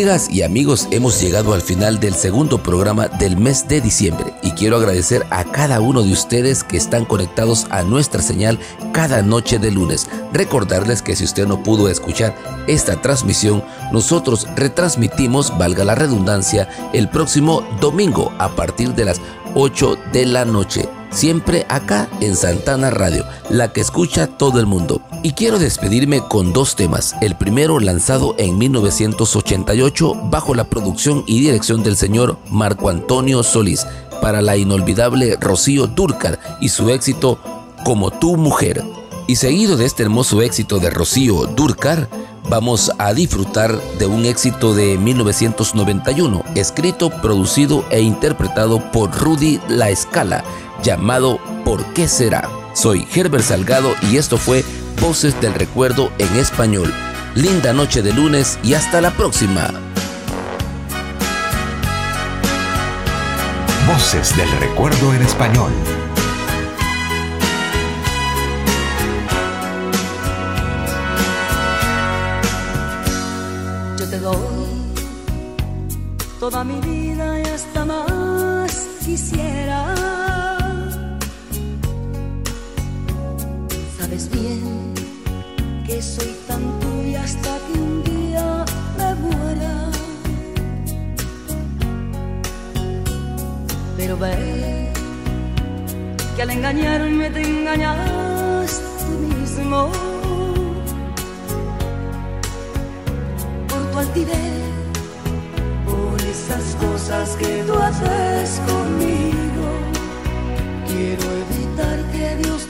[SPEAKER 4] Amigas y amigos, hemos llegado al final del segundo programa del mes de diciembre y quiero agradecer a cada uno de ustedes que están conectados a nuestra señal cada noche de lunes. Recordarles que si usted no pudo escuchar esta transmisión, nosotros retransmitimos, valga la redundancia, el próximo domingo a partir de las 8 de la noche siempre acá en Santana Radio, la que escucha todo el mundo. Y quiero despedirme con dos temas. El primero lanzado en 1988 bajo la producción y dirección del señor Marco Antonio Solís para la inolvidable Rocío Durcar y su éxito Como tu mujer. Y seguido de este hermoso éxito de Rocío Durcar, vamos a disfrutar de un éxito de 1991, escrito, producido e interpretado por Rudy La Escala, llamado ¿Por qué será? Soy Herbert Salgado y esto fue Voces del Recuerdo en Español. Linda noche de lunes y hasta la próxima.
[SPEAKER 1] Voces del Recuerdo en Español.
[SPEAKER 5] Yo te doy toda mi vida y hasta más quisiera. Bien que soy tan tuya hasta que un día me muera. Pero ve que al engañarme te engañas tú mismo. por tu altivez, por esas cosas que tú haces conmigo. Quiero evitar que Dios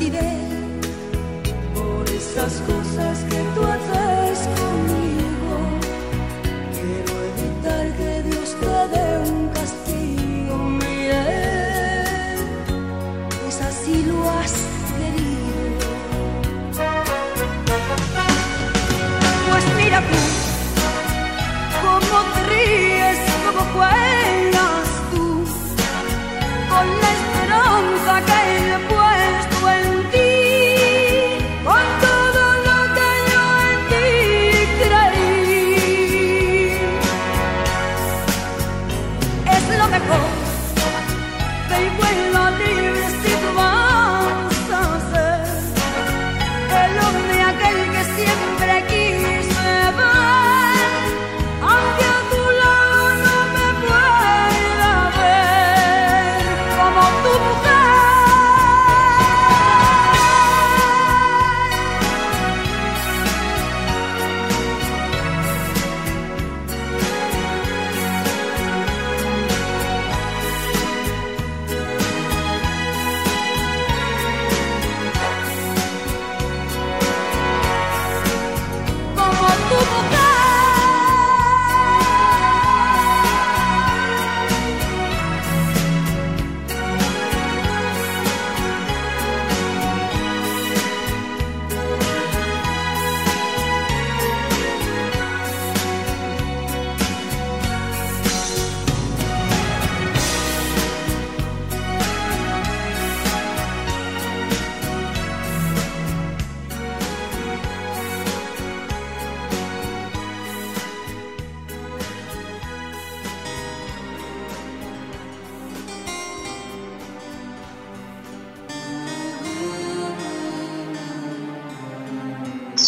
[SPEAKER 5] altivez, por esas cosas que tú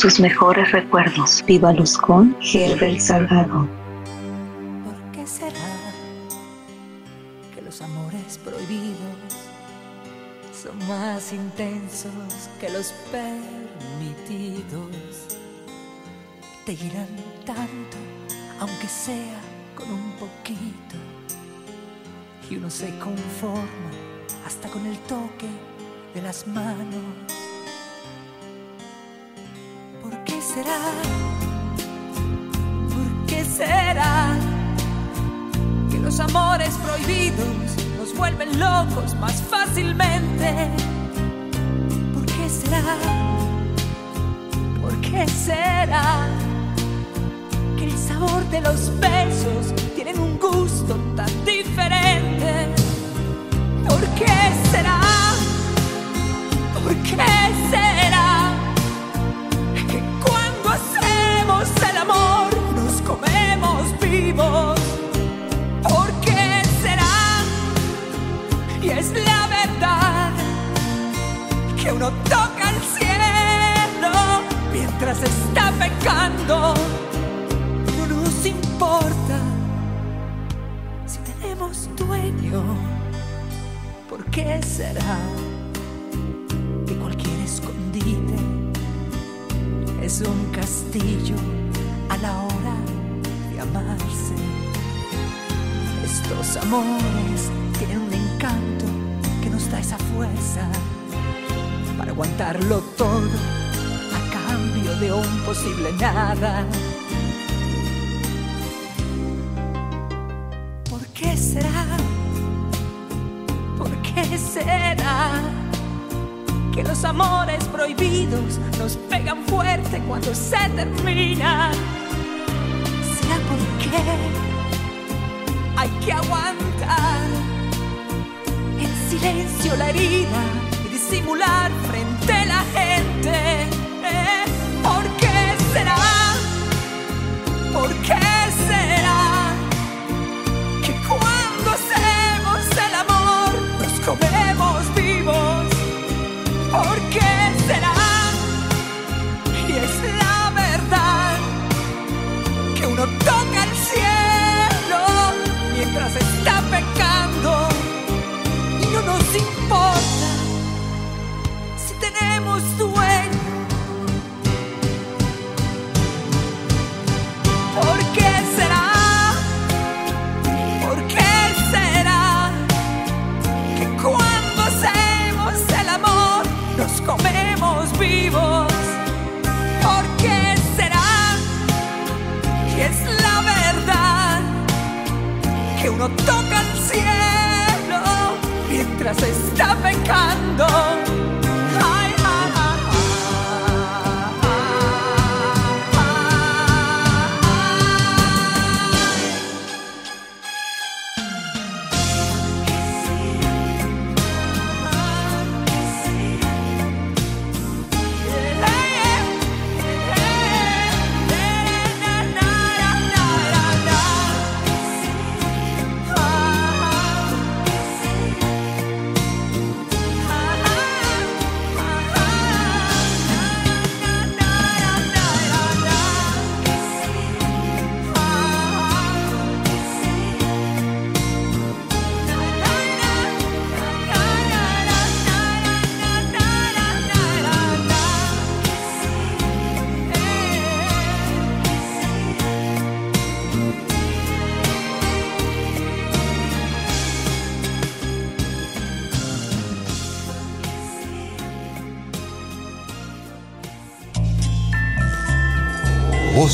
[SPEAKER 9] sus mejores recuerdos. Viva Luz con Herbert Salgado.
[SPEAKER 5] Un castillo a la hora de amarse? Estos amores tienen un encanto que nos da esa fuerza para aguantarlo todo a cambio de un posible nada. ¿Por qué será? ¿Por qué será que los amores prohibidos nos pegan fuerte cuando se terminan? ¿Será porque hay que aguantar en silencio la herida y disimular frente a la gente? Mientras está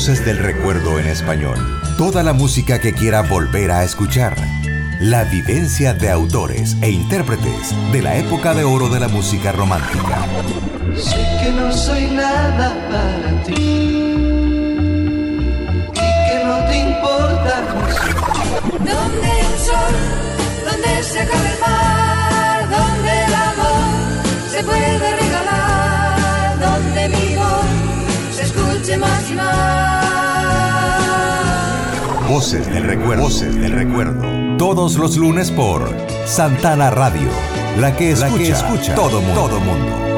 [SPEAKER 1] Voces del Recuerdo en español. Toda la música que quiera volver a escuchar. La vivencia de autores e intérpretes de la época de oro de la música romántica.
[SPEAKER 33] Sé que no soy nada para ti y que no te importa
[SPEAKER 34] Donde hay un sol, donde se acabe el mar, se escuche más y más.
[SPEAKER 1] Voces del Recuerdo. Voces del Recuerdo. Todos los lunes por Santana Radio. La que escucha, todo mundo. Todo mundo.